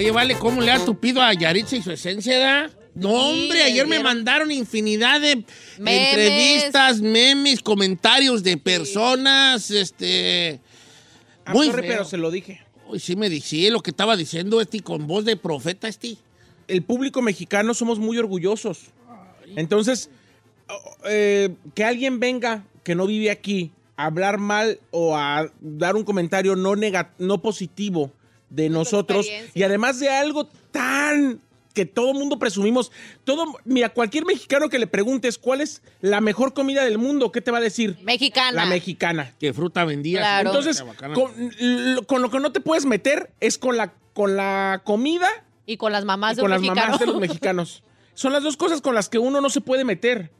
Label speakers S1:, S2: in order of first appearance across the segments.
S1: Oye, vale, ¿cómo le ha tupido a Yaritza y su esencia, da? No, hombre, ayer me mandaron infinidad de
S2: Memes.
S1: entrevistas, memes, comentarios de personas, este...
S3: I'm
S1: Muy
S3: sorry,
S1: feo.
S3: pero se lo dije.
S1: Uy, sí me dije lo que estaba diciendo este con voz de profeta este.
S3: El público mexicano somos muy orgullosos. Entonces, eh, que alguien venga que no vive aquí a hablar mal o a dar un comentario no, no positivo de nosotros y además de algo tan que todo mundo presumimos, todo, mira, cualquier mexicano que le preguntes cuál es la mejor comida del mundo, ¿qué te va a decir?
S2: Mexicana.
S3: La mexicana.
S1: Que fruta vendía.
S2: Claro.
S3: Entonces,
S1: Bacana.
S3: con, lo- con lo que no te puedes meter es con la, con la comida
S2: Y con las mamás
S3: y
S2: de
S3: con
S2: un
S3: las mamás de los mexicanos. Son las dos cosas con las que uno no se puede meter.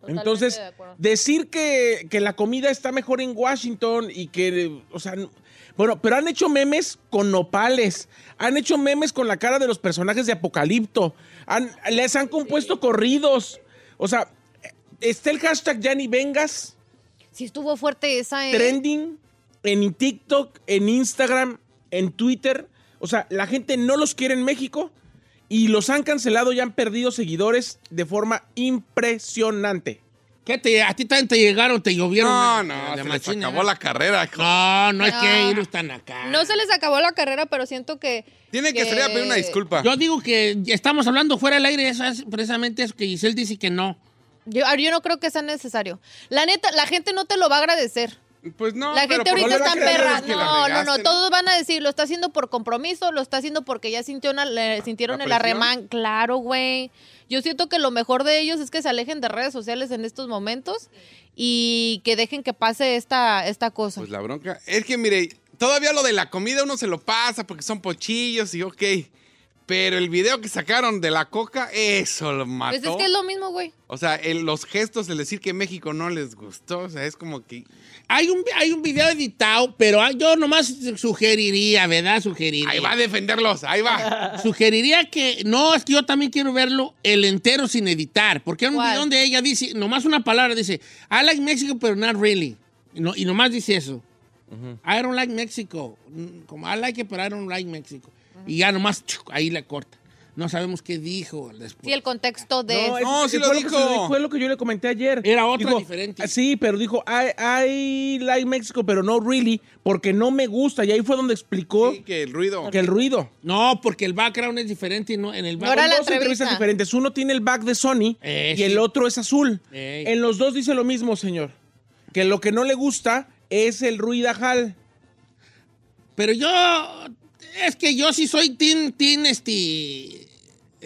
S2: Totalmente
S3: Entonces,
S2: de
S3: decir que, que la comida está mejor en Washington y que, o sea, bueno, pero han hecho memes con nopales, han hecho memes con la cara de los personajes de Apocalipto, han- les han compuesto corridos. O sea, está el hashtag Ya ni vengas,
S2: Sí estuvo fuerte esa, ¿eh?
S3: trending en TikTok, en Instagram, en Twitter. O sea, la gente no los quiere en México y los han cancelado y han perdido seguidores de forma impresionante.
S1: ¿Qué te, a ti también te llegaron, te llovieron?
S4: No,
S1: de-
S4: no,
S1: de
S4: se les acabó la carrera.
S1: No, no hay
S2: No.
S1: que ir tan acá.
S2: No se les acabó la carrera, pero siento que...
S4: Tiene que salir a pedir una disculpa.
S1: Yo digo que estamos hablando fuera del aire, eso es precisamente eso que Giselle dice que no.
S2: Yo, yo no creo que sea necesario. La neta, la gente no te lo va a agradecer.
S4: Pues no,
S2: la gente ahorita está perra. No, no, no. Todos van a decir, lo está haciendo por compromiso, lo está haciendo porque ya sintió una- le sintieron
S4: ¿La
S2: el arremán. Claro, güey. Yo siento que lo mejor de ellos es que se alejen de redes sociales en estos momentos y que dejen que pase esta, esta cosa.
S4: Pues la bronca. Es que, mire, todavía lo de la comida uno se lo pasa porque son pochillos y ok. Pero el video que sacaron de la coca, eso lo mató.
S2: pues es que es lo mismo, güey.
S4: O sea, el- los gestos, el decir que México no les gustó, o sea, es como que...
S1: Hay un, hay un video editado, pero yo nomás sugeriría, ¿verdad? Sugeriría.
S4: Ahí va a defenderlos, ahí va.
S1: Sugeriría que, no, es que yo también quiero verlo el entero sin editar, porque hay un
S2: ¿Cuál?
S1: video donde ella dice, nomás una palabra, dice, I like Mexico, pero not really. Y, no- y nomás dice eso. I don't like Mexico. Mm, Como I like it, but I don't like Mexico. Y ya nomás, chuc, ahí la corta. No sabemos qué dijo después.
S2: Sí, el contexto de...
S3: No,
S4: No,
S3: es-
S4: sí lo
S3: fue
S4: dijo.
S3: fue lo que yo le comenté ayer.
S1: Era otra
S3: Dijo,
S1: diferente.
S3: Sí, pero dijo, I, I like Mexico, pero no really, porque no me gusta. Y ahí fue donde explicó
S4: Sí, que el ruido.
S3: que el ruido.
S1: No, porque el background es diferente y no en el
S2: No era
S1: background.
S2: la
S3: dos entrevistas
S2: entrevista.
S3: diferentes. Uno tiene el back de Sony
S1: Eh,
S3: y
S1: sí.
S3: el otro es azul. En los dos dice lo mismo, señor. Que lo que no le gusta es el ruidajal.
S1: Pero yo, es que yo sí soy Team, team este,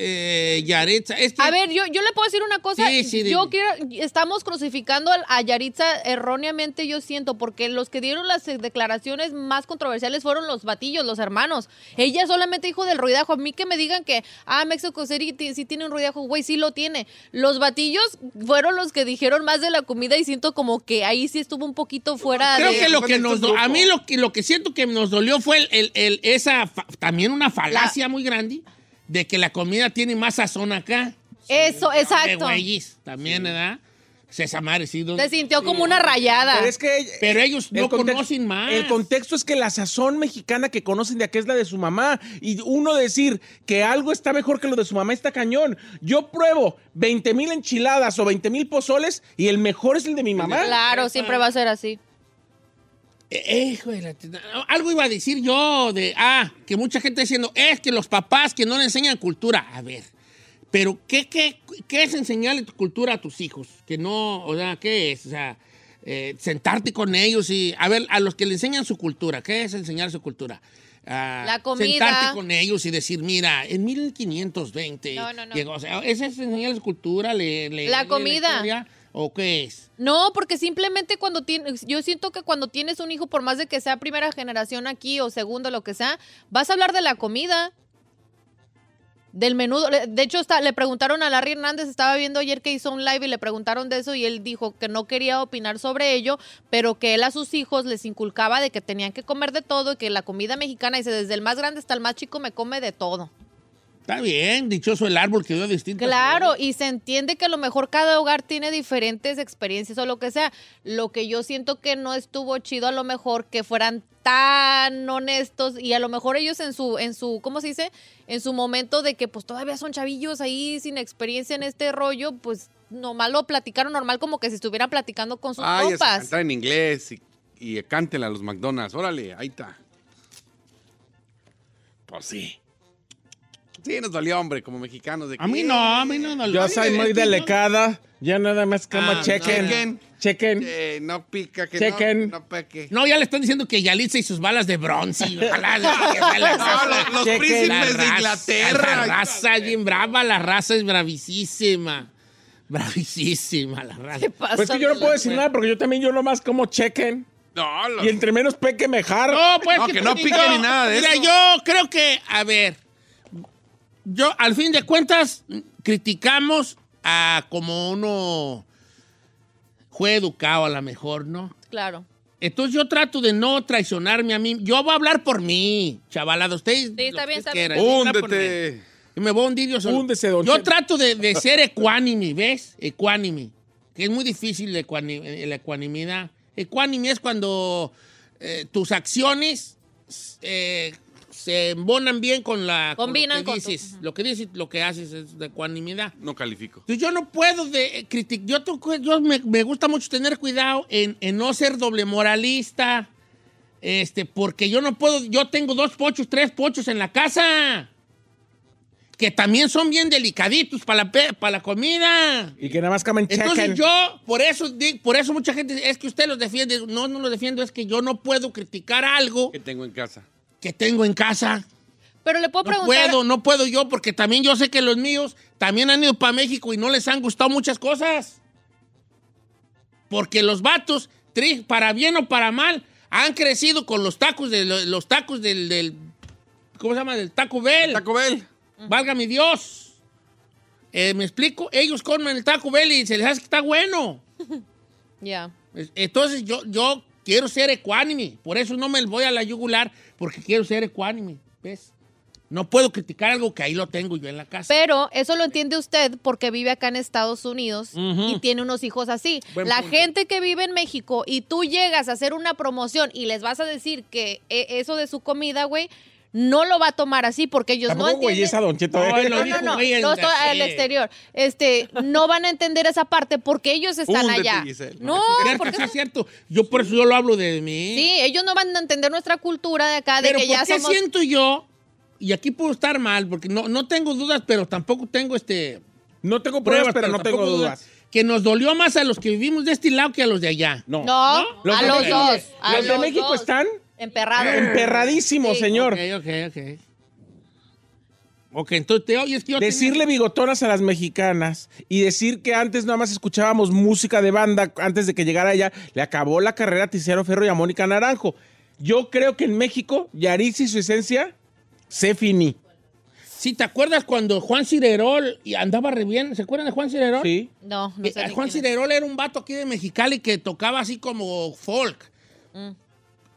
S1: eh. Es que,
S2: A ver, yo, yo le puedo decir una cosa.
S1: Sí, sí,
S2: yo
S1: dime.
S2: quiero, estamos crucificando al- a Yaritza erróneamente, yo siento, porque los que dieron las declaraciones más controversiales fueron los batillos, los hermanos. Ella solamente dijo del ruidajo. A mí que me digan que, ah, Mexico City sí tiene un ruidajo, güey, sí lo tiene. Los batillos fueron los que dijeron más de la comida y siento como que ahí sí estuvo un poquito fuera
S1: creo
S2: de...
S1: que lo que nos, do- a mí lo que, lo que siento que nos dolió fue el, el- el- esa, fa- también una falacia muy grande de que la comida tiene más sazón acá.
S2: Eso,
S1: De
S2: exacto.
S1: güeyes, también, ¿verdad? César Marecido.
S2: Se sintió como una rayada.
S3: Pero es que
S1: Pero ellos
S3: el
S1: no
S3: contexto-
S1: conocen más.
S3: El contexto es que la sazón mexicana que conocen de acá es la de su mamá. Y uno decir que algo está mejor que lo de su mamá está cañón. Yo pruebo 20 mil enchiladas o 20 mil pozoles y el mejor es el de mi mamá.
S2: Claro, siempre va a ser así.
S1: Eh, hijo de la Algo iba a decir yo de, ah, que mucha gente diciendo, es que los papás que no le enseñan cultura. A ver, pero ¿qué, qué, qué es enseñarle tu cultura a tus hijos? Que no, o sea, ¿qué es? O sea, eh, sentarte con ellos y, a ver, a los que le enseñan su cultura, ¿qué es enseñar su cultura? Ah,
S2: La comida.
S1: Sentarte con ellos y decir, mira, en 1520
S2: No, no, no.
S1: llegó, o sea, ¿ese es enseñar su cultura? Le, le-
S2: La comida.
S1: ¿O qué es?
S2: No, porque simplemente cuando tienes, yo siento que cuando tienes un hijo, por más de que sea primera generación aquí o segundo, lo que sea, vas a hablar de la comida. Del menudo. De hecho, está, le preguntaron a Larry Hernández, estaba viendo ayer que hizo un live y le preguntaron de eso y él dijo que no quería opinar sobre ello, pero que él a sus hijos les inculcaba de que tenían que comer de todo y que la comida mexicana, dice, desde el más grande hasta el más chico me come de todo.
S1: Está bien, dichoso el árbol que dio distintas.
S2: Claro, y se entiende que a lo mejor cada hogar tiene diferentes experiencias o lo que sea. Lo que yo siento que no estuvo chido a lo mejor que fueran tan honestos y a lo mejor ellos en su en su ¿cómo se dice? En su momento de que pues todavía son chavillos ahí sin experiencia en este rollo, pues nomás lo platicaron normal como que si estuvieran platicando con sus
S4: Ay,
S2: compas.
S4: cantar en inglés y, y cántela a los McDonald's. Órale, ahí está. Pues sí. Sí, nos dolió, hombre, como mexicanos. De
S1: A mí no, a mí no. no
S3: Yo soy muy delicada. Ya nada más como
S1: Ah,
S3: chequen.
S4: chequen.
S3: Chequen.
S4: Eh, no pica, que
S3: Chequen.
S4: no, no peque.
S1: No, ya le están diciendo que Yalitza y sus balas de bronce. Ojalá.
S4: No, los, los príncipes de Inglaterra.
S1: La raza es bien brava, la raza es bravísima. Bravísima la raza.
S2: ¿Qué pasa?
S3: Pues que yo no puedo decir nada porque yo también yo nomás como chequen.
S4: No, los-
S3: Y entre menos peque mejor.
S1: No, pues
S4: No, que no pique ni nada de
S1: Mira,
S4: eso.
S1: yo creo que, a ver, yo al fin de cuentas criticamos a como uno fue educado a lo mejor, ¿no?
S2: Claro.
S1: Entonces yo trato de no traicionarme a mí. Yo voy a hablar por mí, chavalada. Ustedes.
S2: Sí, está bien, está bien.
S4: Húndete.
S1: Me voy a hundir yo solo.
S3: Húndese, don
S1: Yo trato de, de ser ecuánime, ¿ves? Ecuánime. Que es muy difícil la ecuanimidad. Ecuánime es cuando eh, tus acciones eh, se embonan bien con la con
S2: Combinan
S1: lo que
S2: con tu-
S1: dices. Lo que dices, lo que haces es de ecuanimidad.
S4: No califico.
S1: Entonces yo no puedo de criticar. Yo, tengo- yo me, me gusta mucho tener cuidado en, en no ser doble moralista. Este, porque yo no puedo. Yo tengo dos pochos, tres pochos en la casa. Que también son bien delicaditos para la, para la comida.
S3: Y que nada más comen.
S1: Entonces yo, por eso, por eso mucha gente dice, es que usted los defiende. No, no los defiendo, es que yo no puedo criticar algo
S4: Que tengo en casa.
S1: Que tengo en casa.
S2: Pero le puedo
S1: No
S2: preguntar.
S1: puedo, no puedo yo, porque también yo sé que los míos también han ido para México y no les han gustado muchas cosas. Porque los vatos, para bien o para mal, han crecido con los tacos de lo- los tacos del, del- ¿cómo se llama? Del Taco Bell.
S4: Taco Bell.
S1: Valga mi Dios. Eh, ¿Me explico? Ellos comen el Taco Bell y se les hace que está bueno.
S2: Ya.
S1: Es- Entonces yo, yo quiero ser ecuánime. Por eso no me voy a la yugular, porque quiero ser ecuánime. ¿Ves? No puedo criticar algo que ahí lo tengo yo en la casa.
S2: Pero eso lo entiende usted porque vive acá en Estados Unidos
S1: Ujú.
S2: y tiene unos hijos así.
S1: Buen
S2: la
S1: punto.
S2: gente que vive en México y tú llegas a hacer una promoción y les vas a decir que eh, eso de su comida, güey, no lo va a tomar así porque ellos
S3: Tampoco
S2: no entienden.
S3: güeyes a Don Cheto.
S1: No,
S3: ¿eh?
S2: No, no, no, no estoy al exterior. Este, no van a entender esa parte porque ellos están allá.
S4: Giselle.
S2: No,
S1: Cierto,
S2: porque
S1: es cierto. Yo por eso yo lo hablo de mí.
S2: sí, ellos no van a entender nuestra cultura de acá, de
S1: Pero
S2: que
S1: ¿por
S2: ya
S1: qué
S2: somos.
S1: siento yo, y aquí puedo estar mal, porque no, no tengo dudas, pero tampoco tengo este
S3: No tengo pruebas, pero no tengo dudas.
S1: Que nos dolió más a los que vivimos de este lado que a los de allá.
S3: No.
S2: No,
S3: Los
S2: a
S3: de
S2: los
S3: México-
S2: dos. a
S3: Los de
S2: los
S3: México
S2: dos.
S3: están
S2: emperrados.
S3: emperradísimos,
S2: Sí.
S3: señor.
S1: Ok, ok, ok. Ok, entonces te oye, es que yo
S3: Decirle bigotonas a las mexicanas y decir que antes nada más escuchábamos música de banda antes de que llegara ella, le acabó la carrera a Tiziano Ferro y a Mónica Naranjo. Yo creo que en México, Yaritza y su esencia se finí.
S1: Si te acuerdas cuando Juan Cirerol y andaba re bien, ¿se acuerdan de Juan Cirerol?
S3: Sí.
S2: No, no
S1: Eh,
S2: sé ni
S1: Juan
S2: quién es.
S1: Cirerol era un vato aquí de Mexicali que tocaba así como folk.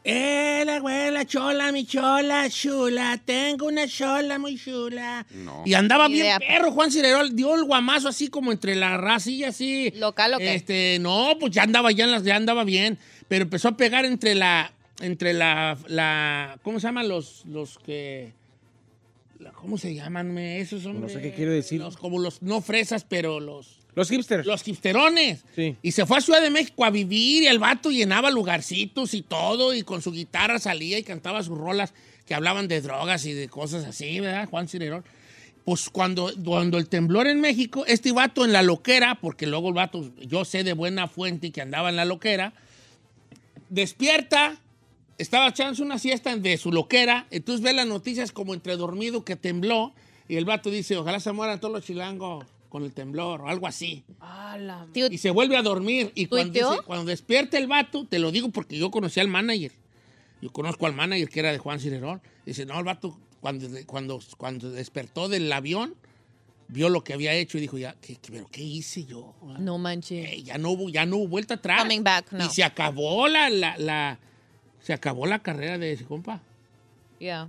S1: Eh, la abuela chola, mi chola chula, tengo una chola muy chula.
S4: No.
S1: Y andaba
S2: Ni
S1: bien
S2: idea.
S1: perro Juan Cirerol, dio el guamazo así como entre la racilla así.
S2: ¿Local o qué?
S1: Este, no, pues ya andaba ya en las, ya andaba bien, pero empezó a pegar entre la, entre la, la, ¿cómo se llaman los, los que, ¿Cómo se llaman? me? Esos son.
S3: No sé qué quiere decir.
S1: Los, como los, no fresas, pero los.
S3: Los hipsters.
S1: Los hipsterones.
S3: Sí.
S1: Y se fue a Ciudad de México a vivir y el vato llenaba lugarcitos y todo y con su guitarra salía y cantaba sus rolas que hablaban de drogas y de cosas así, ¿verdad? Juan Cirerón. Pues cuando, cuando el temblor en México, este vato en la loquera, porque luego el vato, yo sé de buena fuente que andaba en la loquera, despierta, estaba echándose una siesta de su loquera, entonces ve las noticias como entre dormido que tembló y el vato dice, ojalá se mueran todos los chilangos con el temblor o algo así.
S2: Tío,
S1: Y se vuelve a dormir. Y cuando, dice- cuando despierta el vato, te lo digo porque yo conocí al manager. Yo conozco al manager que era de Juan Cirerón. Dice, no, el vato, cuando, cuando, cuando despertó del avión, vio lo que había hecho y dijo, ya, ¿qué, qué- pero qué hice yo?
S2: no manches.
S1: Eh, ya, no hubo, ya no hubo vuelta atrás.
S2: Coming back, no.
S1: Y se acabó la, la, la- se acabó la carrera de ese compa.
S2: Yeah.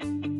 S5: Thank you.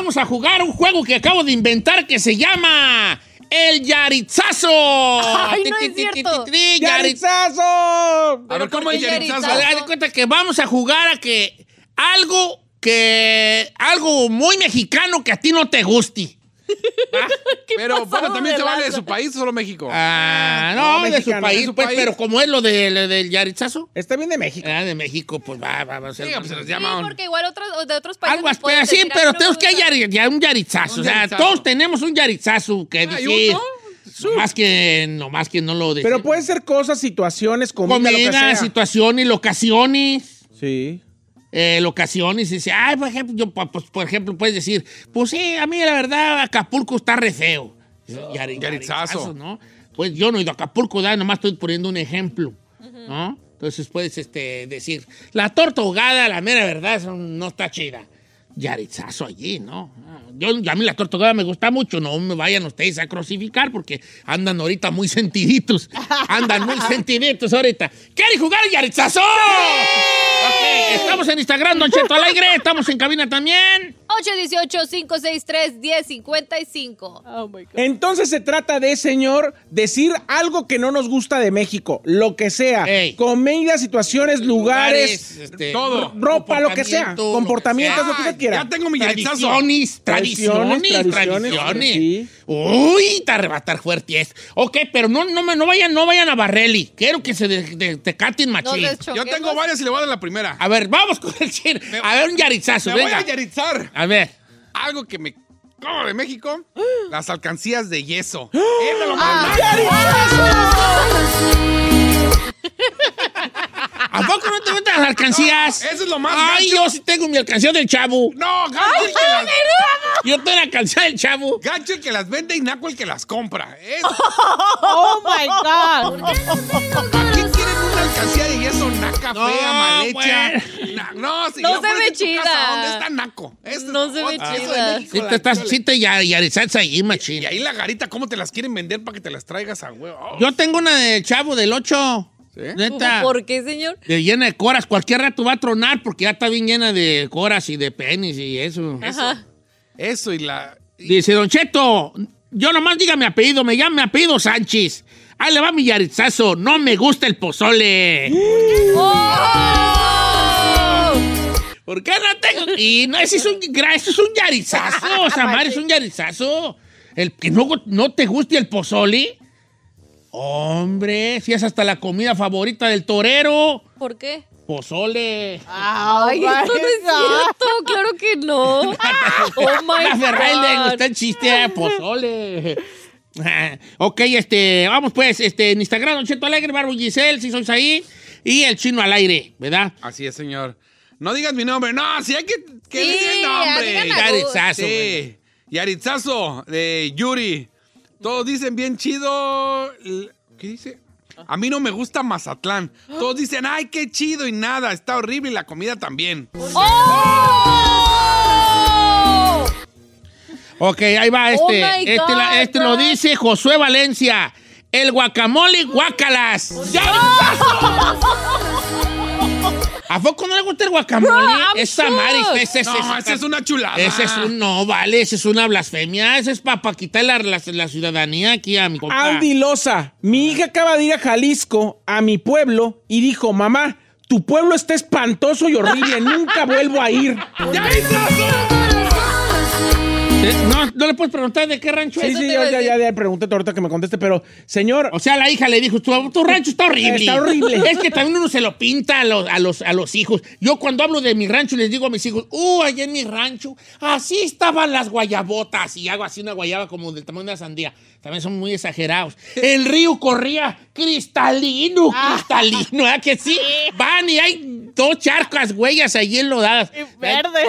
S1: Vamos a jugar un juego que acabo de inventar que se llama El Yaritzazo.
S2: Ay,
S4: ver, ¿cómo es Yaritzazo?
S2: Yaritzazo?
S1: Haz de cuenta que vamos a jugar a que algo que algo muy mexicano que a ti no te guste.
S4: Pero, bueno, ¿también
S2: de
S4: se vale de su país o solo México?
S1: Ah,
S3: no,
S1: no, de su
S3: mexicano,
S1: país,
S4: de su
S1: pues,
S4: país.
S1: pero como es lo de- del Yaritzazo.
S3: Está bien de México.
S1: Ah, de México, pues va, va, va a ser.
S4: Sí, pues se
S2: Sí,
S4: llama un-
S2: porque igual otros, de otros países.
S1: Algo
S2: pueden
S1: sí,
S2: decir,
S1: pero
S2: "A mí no
S1: tenemos que
S2: gusta".
S1: yar- ya un yaritzazo.
S4: Un
S1: o sea,
S4: yaritzazo.
S1: todos tenemos un yaritzazo que
S4: ¿Hay
S1: decir. Más que, no más que no lo decimos.
S3: Pero pueden ser cosas, situaciones, comida, lo que
S1: Comida,
S3: sea.
S1: situaciones, locaciones.
S3: Sí.
S1: Eh, locaciones y dice, ay, por ejemplo, yo, pues, por ejemplo, puedes decir, pues sí, a mí la verdad Acapulco está re feo. Yari-
S4: Yaritzazo.
S1: yaritzazo, ¿no? Pues yo no he ido a Acapulco, ¿da? nomás estoy poniendo un ejemplo, ¿no? Entonces puedes este, decir, la torta ahogada, la mera verdad, no está chida. Yaritzazo allí, ¿no? Yo, a mí la torta ahogada me gusta mucho, no me vayan ustedes a crucificar porque andan ahorita muy sentiditos. Andan muy sentiditos ahorita. ¿Quieren jugar Yaritzazo? Ok, estamos en Instagram, Don Cheto Alegre, estamos en cabina también.
S2: 818-563-1055. Oh my God.
S3: Entonces se trata de, señor, decir algo que no nos gusta de México, lo que sea.
S1: Ey.
S3: Comida, situaciones, lugares,
S1: este,
S4: todo.
S3: ropa, lo que sea.
S1: comportamiento,
S3: Comportamientos, lo que
S4: sea.
S3: usted quiera.
S4: Ya tengo mi.
S1: Tradiciones, tradiciones,
S3: Tradiciones,
S1: tradiciones.
S3: tradiciones, sí.
S1: Uy, te va a estar fuerte. Ok, pero no, no, me- no, vayan, no vayan a Barreli. Quiero que se de, de- te caten machín.
S4: Yo tengo varias y le voy a dar la primera.
S1: A ver, vamos con el chino. A ver, un yaritzazo,
S4: Me voy a yaritzar.
S1: A ver.
S4: Algo que me como de México, las alcancías de yeso.
S1: ¡Ah!
S4: Es de lo más
S1: ¿A poco no te gustan las alcancías?
S4: No, eso es lo más
S1: Ay, yo sí tengo mi alcancía del chavo.
S4: No, las,
S1: Yo tengo la alcancía del chavo.
S4: gacho el que las vende y naco el que las compra. Es-
S2: Oh my God.
S4: ¿Para qué quieren una alcancía de yeso naca,
S1: No,
S4: fea, mal hecha? Na- no, si
S2: No
S4: yo
S2: se ve chida.
S4: casa, ¿Dónde está naco?
S2: No
S4: es-
S2: se ve chida.
S4: México,
S1: te estás, te ya, ahí, machín.
S4: Y ahí la garita, ¿cómo te las quieren vender para que te las traigas a huevo? Oh,
S1: Yo tengo una de chavo del 8.
S4: ¿Sí?
S1: Neta.
S2: ¿Por qué, señor?
S1: de llena de coras. Cualquier rato va a tronar porque ya está bien llena de coras y de penis y eso.
S2: Ajá.
S4: Eso y la...
S1: Dice, Don Cheto, yo nomás diga mi apellido, me llamo mi apellido Sánchez. Ahí le va mi yarizazo, no me gusta el pozole.
S2: ¡Oh!
S1: ¿Por qué no tengo? Y no, ese es un, ese es un yarizazo, Samar, es un yarizazo. El que no, no te guste el pozole. Hombre, si es hasta la comida favorita del torero.
S2: ¿Por qué?
S1: Pozole.
S2: Ay, esto no es cierto. Claro que no. Oh my
S1: Ferrari le
S2: God.
S1: gusta el chiste pozole. ok, este, vamos pues, este, en Instagram, Don Cheto Alegre, Barbo Giselle, si sois ahí, y el chino al aire, ¿verdad?
S4: Así es, señor. No digas mi nombre. No, si hay que... que
S2: Sí,
S4: diga el nombre.
S1: Yaritzazo, güey.
S4: Sí. Yaritzazo de Yuri. Todos dicen bien chido. ¿Qué dice? A mí no me gusta Mazatlán. Todos dicen, ay, qué chido y nada. Está horrible y la comida también.
S2: ¡Oh!
S1: Ok, ahí va este.
S2: Oh
S1: este, la-
S2: God,
S1: este lo dice Josué Valencia. El guacamole guacalas. ¿A poco no le gusta el guacamole? Esa ese, ese,
S4: No, esa es una chulada.
S1: Ese es un, no, vale, ese es una blasfemia. Ese es para quitar la, la- la ciudadanía aquí a mi compa.
S3: Andy Loza, mi hija acaba de ir a Jalisco, a mi pueblo, y dijo, mamá, tu pueblo está espantoso y horrible, nunca vuelvo a ir.
S1: Eh, No, no le puedes preguntar de qué rancho
S3: Sí,
S1: es.
S3: sí,
S2: iba a
S3: ya, ya, ya pregunté ahorita que me conteste, pero señor,
S1: O sea, la hija le dijo, tu, tu rancho está horrible.
S3: Está horrible.
S1: Es que también uno se lo pinta a los, a, los, a los hijos. Yo cuando hablo de mi rancho les digo a mis hijos, uh, allá en mi rancho, así estaban las guayabotas. Y hago así una guayaba como del tamaño de una sandía. También son muy exagerados. El río corría cristalino,
S3: Ah.
S1: cristalino, ¿verdad que sí? Van y hay dos charcas, huellas allí enlodadas.
S2: verde.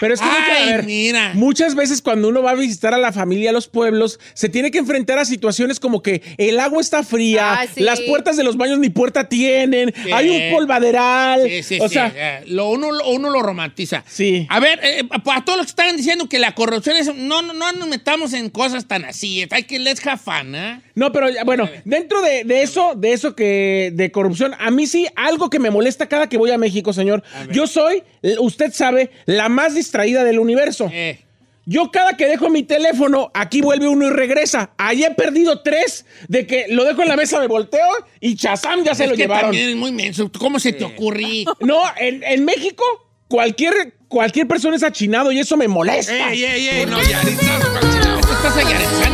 S3: pero es que
S1: Ay,
S3: ver,
S1: mira.
S3: muchas veces cuando uno va a visitar a la familia a los pueblos, se tiene que enfrentar a situaciones como que el agua está fría,
S2: Ah, sí.
S3: las puertas de los baños ni puerta tienen,
S1: Sí.
S3: hay un polvaderal,
S1: Sí, sí,
S3: o
S1: sí.
S3: sea,
S1: eh, lo, uno, lo- uno lo romantiza.
S3: Sí.
S1: A ver, eh, para todos los que están diciendo que la corrupción es. No, no, no nos metamos en cosas tan así. Hay que let's have fun, ¿eh?
S3: No, pero ya, bueno, dentro de, de eso, de eso que de corrupción, a mí sí algo que me molesta cada que voy a México, señor. Yo soy, usted sabe, la más distraída del universo.
S1: Eh,
S3: Yo cada que dejo mi teléfono, aquí vuelve uno y regresa. Ahí he perdido tres de que lo dejo en la mesa, me volteo y chazam ya se
S1: es
S3: lo
S1: que
S3: llevaron.
S1: también es muy menso. ¿Cómo se te ocurre?
S3: No, en, en México cualquier cualquier persona es achinado y eso me molesta.
S4: ¡Ey, ey, ey! No.
S1: Te estás machín.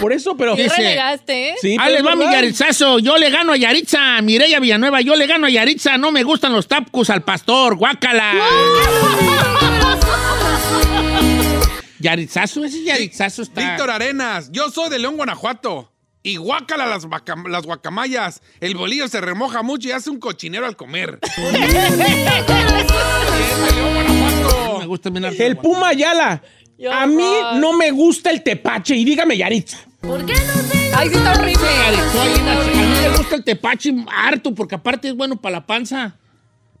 S3: Por eso, pero
S1: Sí,
S2: ¿Qué
S1: sí.
S2: relegaste, eh?
S3: Sí,
S1: Ahí
S3: pero
S1: les
S3: es
S1: va mi. Yaritzazo. Yo le gano a Yaritza. Mireya Villanueva, yo le gano a Yaritza. No me gustan los tapcos al pastor. Guácala. Yaritzazo, ese Yaritzazo está.
S4: Víctor Arenas, yo soy de León, Guanajuato. Y guácala las, guacamayas. El bolillo se remoja mucho y hace un cochinero al comer. Bien, de León, Guanajuato.
S1: No me gusta
S3: El. Puma Ayala.
S2: Yo,
S3: A mí no me gusta el tepache y dígame Yaritza.
S2: Ay, sí está horrible.
S1: Yaritza, A mí me gusta el tepache harto porque aparte es bueno para la panza.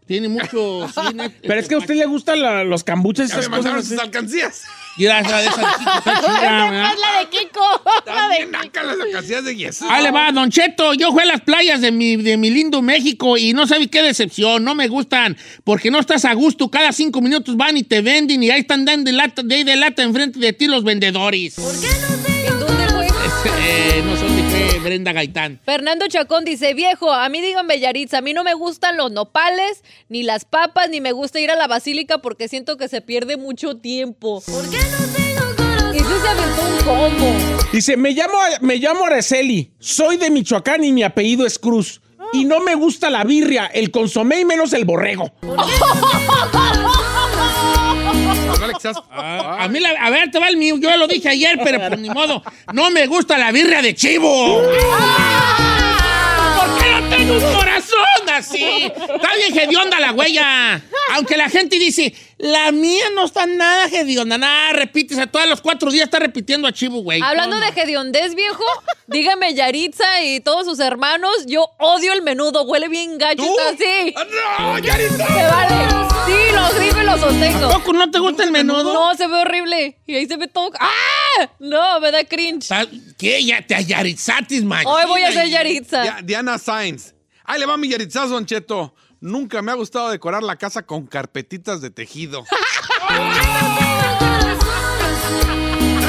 S1: Tiene mucho. net-
S3: Pero es que a usted le gustan la- los cambuches y
S4: Ya me
S3: esas
S4: mandaron
S3: cosas.
S4: sus alcancías.
S1: Esa de esa chiquita está chida, ¿verdad?
S2: Es la de Kiko. La de
S4: También acá las alcancías de yeso.
S1: Ahí le va, Don Cheto. Yo fui a las playas de mi, de mi lindo México y no sabe qué decepción. No me gustan porque no estás a gusto. Cada cinco minutos van y te venden y ahí están dando de, lata, de ahí de lata enfrente de ti los vendedores.
S2: ¿En dónde
S1: Brenda Gaitán.
S2: Fernando Chacón dice, viejo, a mí díganme Yaritza, a mí no me gustan los nopales, ni las papas, ni me gusta ir a la basílica porque siento que se pierde mucho tiempo. ¿Por qué no tengo corazón? Eso se aventó un combo.
S3: Dice, me llamo, me llamo Araceli, soy de Michoacán y mi apellido es Cruz. Y no me gusta la birria, el consomé y menos el borrego.
S4: Alexas-
S1: Ah, a mí, la- a ver, te va el mío. Yo ya lo dije ayer, pero por ni modo. No me gusta la birria de chivo. ¿Por qué no tengo un corazón? Hedionda, sí. Está bien hedionda la huella. Aunque la gente dice, la mía no está nada hedionda. Nada, repites. A todos los cuatro días está repitiendo a Chivo, güey.
S2: Hablando de hediondez, viejo, dígame Yaritza y todos sus hermanos, yo odio el menudo, huele bien gacho, así.
S4: ¡Ah, ¡No, Yaritza!
S2: Me vale. Sí, los gritos y los sostengo.
S1: ¿Tampoco no te gusta el menudo?
S2: No, se ve horrible. Y ahí se ve todo. ¡Ah! No, me da cringe.
S1: ¿Qué? Ya te ayaritzatis, man.
S2: Hoy voy a ser Yaritza.
S4: Ya- Diana Sainz. Ahí le va mi Yaritzazo, Don Cheto. Nunca me ha gustado decorar la casa con carpetitas de tejido.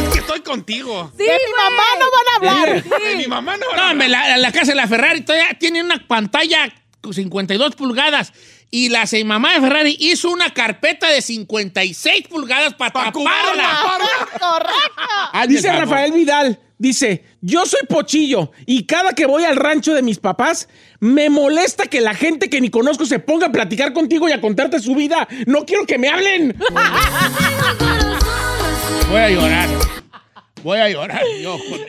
S4: es que estoy contigo.
S2: Sí, de mi mamá no van a hablar.
S4: De mi mamá no.
S1: No, hombre, la, la casa de la Ferrari todavía tiene una pantalla con 52 pulgadas. Y la se- mamá de Ferrari hizo una carpeta de 56 pulgadas para
S4: Pa'
S1: taparla. Hazme
S3: Dice
S1: el favor.
S3: Rafael Vidal, dice, yo soy pochillo y cada que voy al rancho de mis papás, me molesta que la gente que ni conozco se ponga a platicar contigo y a contarte su vida. No quiero que me hablen.
S1: Voy a llorar. Voy a llorar. Yo, voy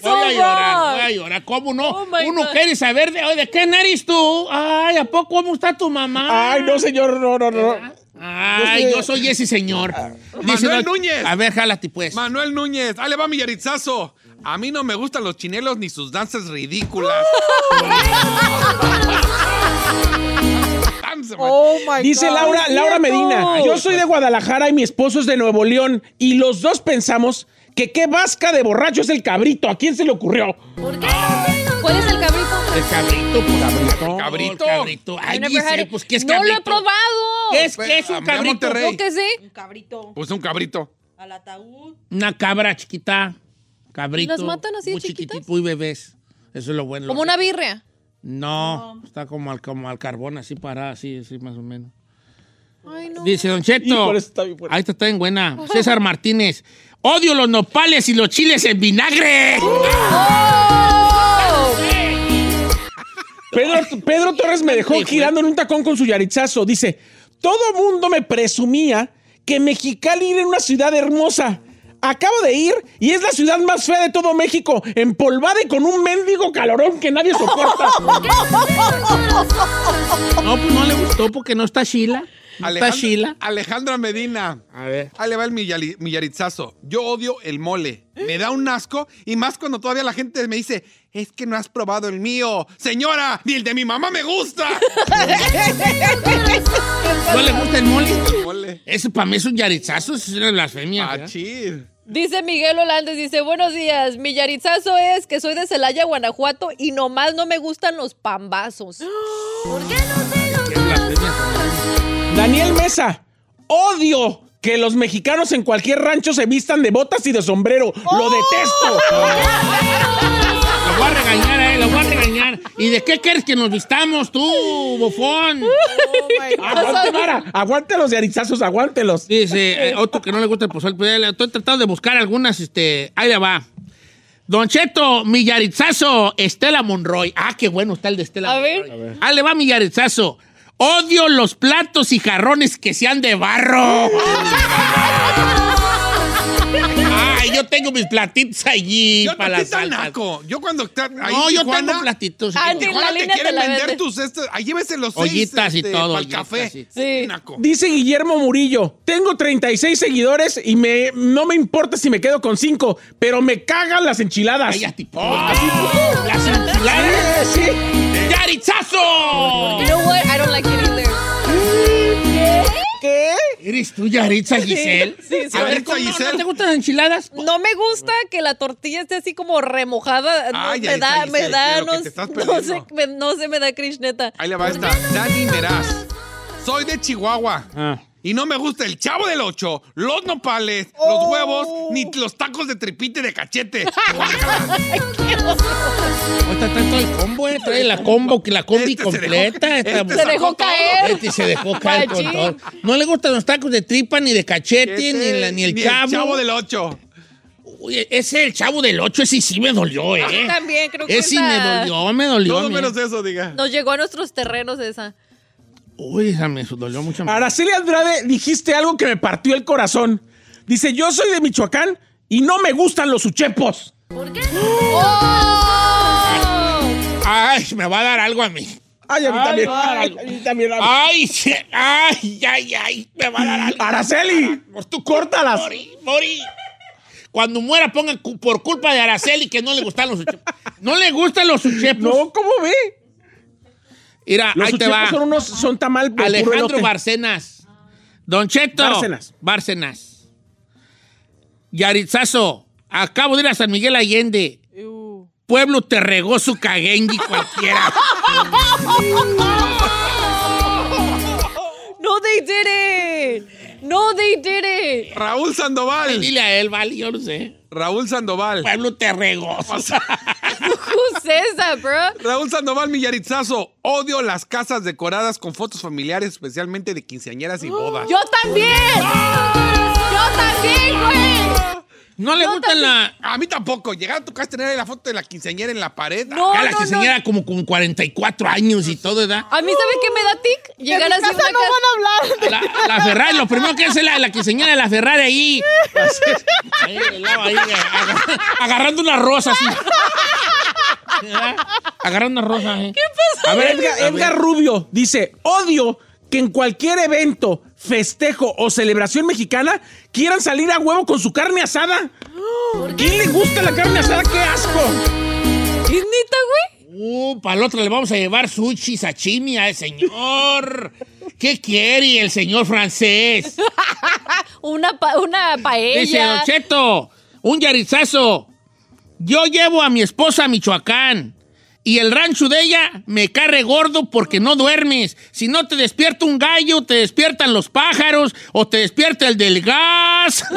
S2: so
S1: a llorar, voy a llorar. ¿Cómo no?
S2: Oh,
S1: Uno
S2: God.
S1: quiere saber de, ¿de quién eres tú? Ay, ¿a poco cómo está tu mamá?
S3: Ay, no, señor, no, no, no.
S1: Ay, yo soy ese señor.
S4: Manuel Núñez.
S1: A ver, jálate pues.
S4: Manuel Núñez. Ahí le va mi Yaritzazo. A mí no me gustan los chinelos ni sus danzas ridículas.
S6: Oh my
S3: Dice
S6: God.
S3: Laura, Laura. Medina, yo soy de Guadalajara y mi esposo es de Nuevo León y los dos pensamos que qué vasca de borracho es el cabrito. ¿A quién se le ocurrió?
S2: ¿Cuál es el cabrito?
S1: El cabrito, pues.
S4: Cabrito.
S1: Cabrito. Cabrito. Ay,
S2: it.
S1: pues, ¿qué es
S2: no
S1: cabrito?
S2: lo he probado.
S1: ¿Qué es, qué es un cabrito?
S4: Monterrey.
S2: ¿No que sí?
S6: Un cabrito
S4: Pues un cabrito.
S6: al ataúd.
S1: Una cabra chiquita. Cabrito.
S2: ¿Y las matan así de
S1: Muy chiquitito, muy bebés. Eso es lo bueno.
S2: Como una birria.
S1: No, está como al, como al carbón, así parada, así, así más o menos.
S2: Ay, no.
S1: Dice Don Cheto.
S3: Está bien.
S1: Ahí está, está bien buena. César Martínez. Odio los nopales y los chiles en vinagre.
S2: ¡Oh!
S3: Pedro, Pedro Torres me dejó girando en un tacón con su yaritzazo. Dice, todo mundo me presumía que Mexicali era una ciudad hermosa. Acabo de ir y es la ciudad más fea de todo México, empolvada y con un mendigo calorón que nadie soporta.
S1: No, pues no le gustó porque no está Sheila. No está
S4: Alejandra,
S1: Sheila.
S4: Alejandra Medina.
S1: A ver.
S4: Ahí le va el millali- millaritzazo. Yo odio el mole. Me da un asco y más cuando todavía la gente me dice, es que no has probado el mío. Señora, ni el de mi mamá me gusta.
S1: ¿No le gusta el mole?
S4: mole.
S1: Eso para mí es un yaritzazo, eso es una blasfemia. ¿verdad?
S4: Achir.
S2: Dice Miguel Holandes, dice, buenos días, mi yaritzazo es que soy de Celaya, Guanajuato y nomás no me gustan los pambazos.
S1: Qué blasfemia.
S3: Daniel Mesa, odio que los mexicanos en cualquier rancho se vistan de botas y de sombrero. Lo detesto.
S1: Lo voy a regañar a él, lo voy a regañar. ¿Y de qué quieres que nos vistamos tú, bofón?
S3: Aguante, Mara, aguante los aguántelos.
S1: Dice eh, otro que no le gusta el pozole. pero ya Estoy tratando de buscar algunas, este, ahí le va. Don Cheto, mi yaritzazo, Estela Monroy. Ah, qué bueno está el de Estela
S2: A
S1: Monroy.
S2: ver.
S1: Ahí le va mi yaritzazo. Odio los platos y jarrones que sean de barro. Ay, yo tengo mis platitos allí
S4: Yo
S1: para las
S4: tan naco. Yo cuando está ahí
S1: No,
S4: en
S1: yo
S4: Tijuana,
S1: tengo platitos.
S2: Ah,
S4: en Tijuana
S2: la
S4: te
S2: línea te
S4: quieren vender
S2: vende.
S4: tus estos. Ahí llévese los seis.
S1: Ollitas y
S4: este,
S1: todo,
S4: pa'l
S1: ollitas,
S4: café.
S1: sí.
S2: Sí.
S4: Naco.
S3: Dice Guillermo Murillo, tengo 36 seguidores y me, no me importa si me quedo con 5, pero me cagan las enchiladas.
S1: Cállate, po. Las enchiladas.
S3: Sí, sí.
S1: ¡Yaritzazo!
S2: You know what? I don't like it either.
S3: ¿Qué?
S1: ¿Eres tú, Yaritza Giselle?
S2: Sí, sí.
S1: A ver, ¿cómo no,
S4: Giselle.
S1: ¿no te gustan las enchiladas?
S2: No me gusta que la tortilla esté así como remojada. No,
S4: Ay,
S2: me da, me
S4: Giselle,
S2: da,
S4: de lo
S2: no,
S4: que te estás
S2: no sé, me- no sé, me da cringe neta.
S4: Ahí le va esta. Dani Meraz. Soy de Chihuahua.
S1: Ah.
S4: Y no me gusta el chavo del ocho, los nopales,
S1: Oh.
S4: los huevos, ni los tacos de tripite de cachete.
S1: Ahorita está todo el combo, eh. Trae la combo, que la combi
S4: Este se dejó-
S1: completa.
S4: este se
S2: dejó
S4: todo.
S2: caer.
S1: Este se dejó caer con todo. No le gustan los tacos de tripa, ni de cachete,
S4: Este,
S1: ni, la- ni el chavo.
S4: del ocho.
S1: Uy, ese el chavo del 8, ese sí me dolió, eh.
S2: mí también, creo que
S1: Ese sí me dolió, me dolió.
S4: Todo menos eso, diga.
S2: Nos llegó a nuestros terrenos esa.
S1: Uy, esa me dolió mucho.
S3: Araceli Andrade, dijiste algo que me partió el corazón. Dice, yo soy de Michoacán y no me gustan los uchepos.
S2: ¡Oh!
S1: Ay, me va a dar algo a mí.
S3: Ay, a mí
S1: Ay,
S3: también.
S1: ay.
S3: A mí también.
S1: Ay, sí, ay, ay, ay, me va a dar algo.
S3: Araceli,
S1: Pues tú
S3: córtalas.
S1: Morí, morí. Cuando muera, pongan por culpa de Araceli que no le gustan los uchepos. No le gustan los uchepos.
S3: No, ¿cómo ve?
S1: Mira,
S3: Los
S1: ahí te va.
S3: son unos, son tamal
S1: Alejandro. Barcenas. Don Cheto.
S3: Bárcenas.
S1: Bárcenas. Yaritzazo. Acabo de ir a San Miguel Allende. Pueblo te regó su caguengui cualquiera.
S2: No, they did it. No, they did it.
S4: Raúl
S1: Ay,
S4: Sandoval.
S1: Dile a él, vale, yo no sé.
S4: Raúl Sandoval.
S1: Pueblo te regó.
S2: Who says that, bro?
S4: Raúl Sandoval Millaritzazo. Odio las casas decoradas con fotos familiares, especialmente de quinceañeras y bodas.
S2: Yo también. Yo también, güey.
S1: No le gustan la.
S4: A mí tampoco. Llegar a tu casa tener la foto de la quinceañera en la pared.
S2: No,
S1: Ya la
S2: no, no.
S1: señora como con 44 años y todo, ¿verdad?
S2: A mí, ¿sabe qué me da tic? Llegar a una casa.
S1: La, la Ferrari, lo primero que hace la, la quinceañera de la Ferrari ahí. Ahí, del lado, ahí, agar- agarrando una rosa así. Agarrando una rosa. ¿Qué
S3: A ver, Edgar, Edgar Rubio dice, odio que en cualquier evento, festejo o celebración mexicana quieran salir a huevo con su carne asada. ¿Quién le gusta la carne asada? ¡Qué asco!
S2: ¿Es neta, güey?
S1: Uh, para el otro le vamos a llevar sushi, sashimi al señor. ¿Qué quiere el señor francés?
S2: Una, pa- una
S1: Dice
S2: paella.
S1: Don Cheto, un yarizazo. Yo llevo a mi esposa a Michoacán y el rancho de ella me carre gordo porque no duermes. Si no te despierta un gallo, te despiertan los pájaros o te despierta el del gas.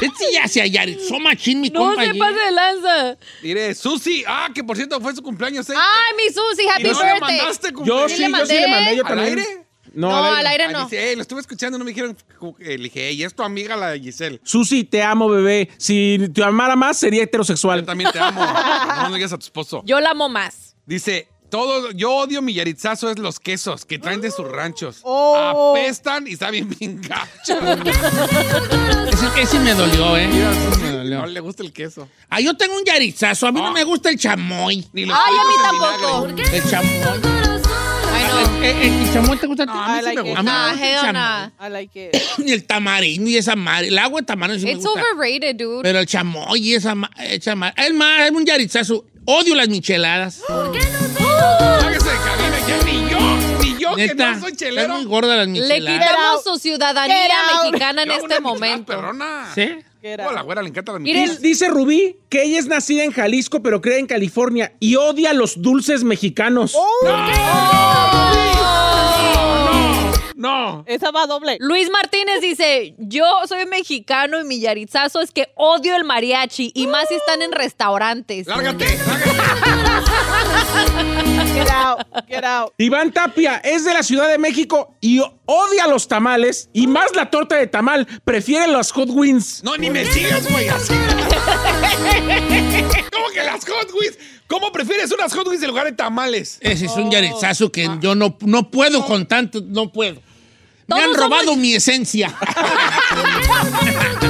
S1: Este ya se ayarizó machín, mi
S2: No
S1: compa.
S2: se
S1: allí.
S2: pase de lanza.
S4: Mire, Susi. Ah, que por cierto fue su cumpleaños. ¿eh?
S2: Ay, mi Susi, happy
S4: ¿Y no le
S2: birthday.
S4: mandaste
S3: Yo
S4: cumpleaños?
S3: sí,
S2: le
S3: yo sí
S2: mandé?
S3: le mandé yo
S4: ¿Al
S3: también.
S4: aire?
S2: No, al aire no.
S4: dice, "Eh, lo estuve escuchando, no me dijeron. Le dije, y es tu amiga la Giselle.
S3: Susi, te amo, bebé. Si te amara más, sería
S4: Yo
S3: heterosexual.
S4: también te amo. No no digas a tu esposo.
S2: Yo la amo más.
S4: Dice, todo, yo odio mi yaritzazo es los quesos que traen de sus ranchos.
S2: Oh.
S4: Apestan y saben bien gacho.
S1: Ese, ese me dolió, ¿eh? Me dolió.
S4: no le gusta el queso.
S1: Ah, yo tengo un yarizazo. A mí no
S4: Ah.
S1: me gusta el chamoy.
S4: Ni los
S2: Ay, a mí tampoco.
S1: El chamoy.
S2: No.
S1: Eh, eh, ¿El chamoy te gusta a ti?
S4: No, a mí
S6: I
S4: sí
S6: like it.
S1: A mí me
S2: Nah,
S1: gusta el
S2: hell
S1: chamoy.
S2: nah.
S6: I like it.
S1: Y el tamarindo y esa madre. El agua de tamarindo sí me
S2: It's
S1: gusta.
S2: overrated, dude.
S1: Pero el chamoy y esa ma- esa madre. Es más, es un yarizazo. Odio las micheladas.
S4: Hágase de cabina, ya ni yo, ni yo que
S1: Neta,
S4: no soy
S1: es
S4: chelero.
S1: muy gorda las
S2: Le quitamos su ciudadanía mexicana en
S4: Yo,
S2: este momento.
S4: perrona.
S1: ¿Sí?
S4: Oh,
S6: out.
S4: la güera le encanta la
S2: Miren.
S3: Dice Rubí que ella es nacida en Jalisco, pero cree en California y odia los dulces mexicanos.
S4: No.
S6: Esa va doble.
S2: Luis Martínez dice, yo soy mexicano y mi yaritzazo es que odio el mariachi y más si están en restaurantes.
S4: Lárgate, lárgate.
S6: Get out. Get out.
S3: Iván Tapia es de la Ciudad de México y odia los tamales y más la torta de tamal. Prefiere los Hot Wings.
S4: No, ni me sigas, güey, así. ¿Cómo que las Hot Wheels? ¿Cómo prefieres unas Hot Wheels en lugar de tamales?
S1: Ese es un yarizazo que yo no, no puedo con tanto, no puedo. Me han
S2: somos-
S1: robado mi esencia.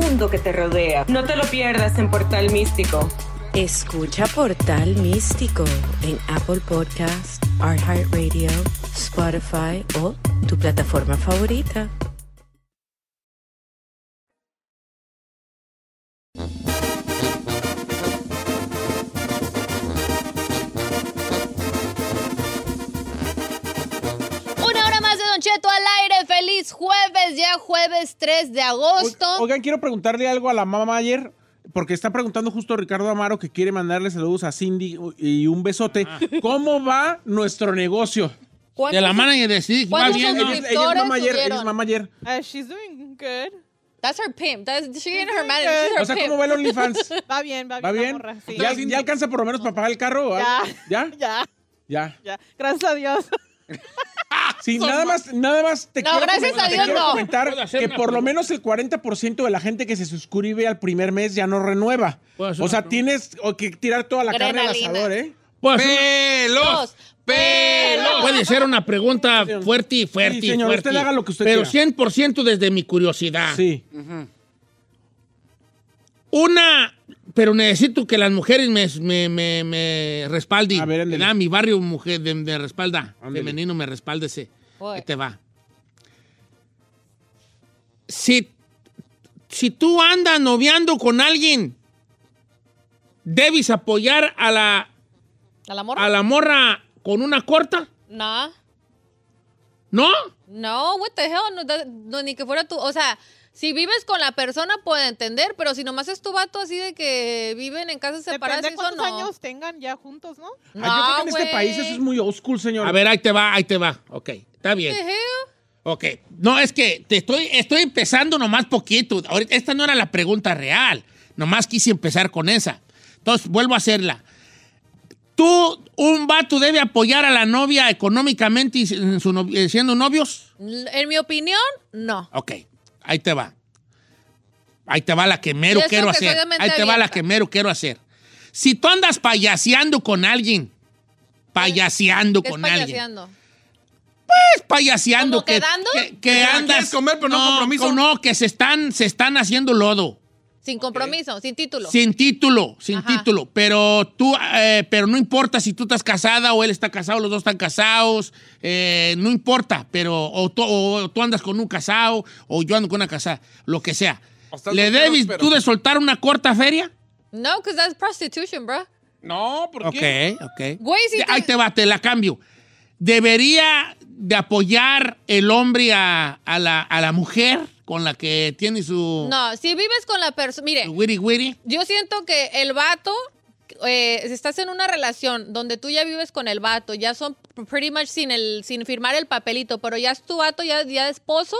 S7: que te rodea. No te lo pierdas en Portal Místico.
S6: Escucha Portal Místico en Apple Podcast, iHeartRadio, Spotify o tu plataforma favorita.
S2: Cheto al aire. Feliz jueves, ya jueves 3 de agosto.
S3: Oigan, quiero preguntarle algo a la mamá ayer, porque está preguntando justo Ricardo Amaro que quiere mandarle saludos a Cindy y un besote. ¿Cómo va nuestro negocio?
S2: ¿Cuántos-
S1: De la mano y decir, va
S2: ¿Cuántos
S1: bien, ¿no?
S3: Ella es, ella es mamá ayer, ella es mamá ayer.
S8: Uh, she's doing good.
S2: That's her pimp. That's, she ain't her manager. She's her
S3: O sea,
S2: pimp.
S3: ¿cómo va el OnlyFans?
S8: Va bien, va bien.
S3: ¿Va bien?
S8: morra, sí.
S3: ¿Ya, ya alcanza por lo menos para pagar el carro?
S8: Ya.
S3: ¿Ya?
S8: Ya,
S3: Ya.
S8: ya. Gracias a Dios.
S3: Sí, nada más, nada más te
S2: No,
S3: quiero,
S2: gracias
S3: comentar-
S2: a
S3: te
S2: Dios,
S3: quiero
S2: no.
S3: comentar
S1: Puedo hacer
S3: que por lo menos el 40% de la gente que se suscribe al primer mes ya no renueva. O sea, tienes que tirar toda la carne al asador, ¿eh?
S1: Puedo hacer-
S4: ¡Pelos! ¡Pelos!
S1: Puede ser una pregunta fuerte y fuerte.
S3: Sí, señor,
S1: fuerte.
S3: usted haga lo que usted
S1: Pero
S3: quiera.
S1: 100% desde mi curiosidad.
S3: Sí.
S1: Una, pero necesito que las mujeres me, me, me, me respalden.
S3: A ver.
S1: Mi barrio mujer de, de respalda.
S3: Ándele.
S1: Femenino me respáldese.
S2: Voy.
S1: Ahí te va. Si, si tú andas noviando con alguien, debes apoyar a la,
S2: ¿A la morra?
S1: a la morra con una corta,
S2: No.
S1: ¿no?
S2: No, what the hell, no, no, ni que fuera tú, o sea, si vives con la persona puedo entender, pero si nomás es tu vato así de que viven en casas separadas,
S8: Depende
S2: eso
S8: cuántos
S2: no.
S8: años tengan ya juntos, ¿no?
S2: No,
S3: Ah, yo creo que en este
S2: güey.
S3: país eso es muy old school, señor.
S1: A ver, ahí te va, ahí te va. Ok, está bien.
S2: What the hell?
S1: Ok, no, es que te estoy, estoy empezando nomás poquito. Ahorita, esta no era la pregunta real. Nomás quise empezar con esa. Entonces, vuelvo a hacerla. ¿Tú, un vato, debe apoyar a la novia económicamente y en su no- siendo novios?
S2: En mi opinión, no.
S1: Ok, ahí te va. Ahí te va la que mero quiero
S2: que
S1: hacer. Ahí te va la que mero quiero hacer. Si tú andas payaseando con alguien, payaseando
S2: ¿Qué es
S1: con alguien,
S2: payaseando?
S1: es payaseando
S2: ¿Como
S1: que,
S2: quedando?
S1: que, que
S4: Que la
S1: andas
S4: comer, pero no compromiso.
S1: No, que se están, se están haciendo lodo.
S2: Sin compromiso, sin título.
S1: Sin título, sin
S2: Ajá.
S1: título. Pero tú, eh, pero no importa si tú estás casada o él está casado, los dos están casados, eh, no importa, pero o tú, o tú andas con un casado o yo ando con una casada, lo que sea. ¿Le debes
S4: pero-
S1: tú de soltar una corta feria?
S2: No, because that's prostitution, bro.
S4: No, ¿por
S1: Ok,
S4: qué?
S1: ok.
S2: Güey, si
S1: Ahí
S2: te-
S1: te va, te la cambio. ¿Debería de apoyar el hombre a, a la, a la mujer con la que tiene su,
S2: No, si vives con la persona, mire,
S1: su wiri wiri?
S2: yo siento que el vato, eh, si estás en una relación donde tú ya vives con el vato, ya son pretty much sin, el, sin firmar el papelito, pero ya es tu vato, ya, ya esposo,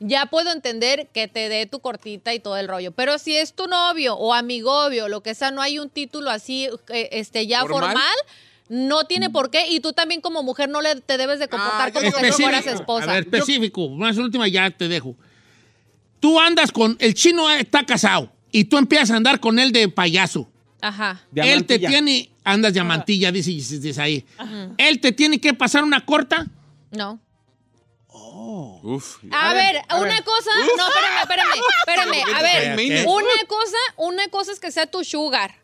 S2: ya puedo entender que te dé tu cortita y todo el rollo. Pero si es tu novio o amigovio, lo que sea, no hay un título así, eh, este, ya
S4: ¿Formal?
S2: formal. No tiene por qué, y tú también como mujer no le te debes de comportar
S4: Ah,
S2: como que tú fueras
S1: Específico.
S2: esposa.
S1: A ver, específico. Más última ya te dejo. Tú andas con... El chino está casado y tú empiezas a andar con él de payaso.
S2: Ajá.
S1: Él te
S3: Diamantilla.
S1: tiene... Andas de amantilla, dice, dice- dice ahí. Él te tiene que pasar una corta.
S2: No.
S4: Uf.
S2: A, ver, una cosa, no, espérame, espérame, espérame, a ver, una cosa, una cosa es que sea tu sugar.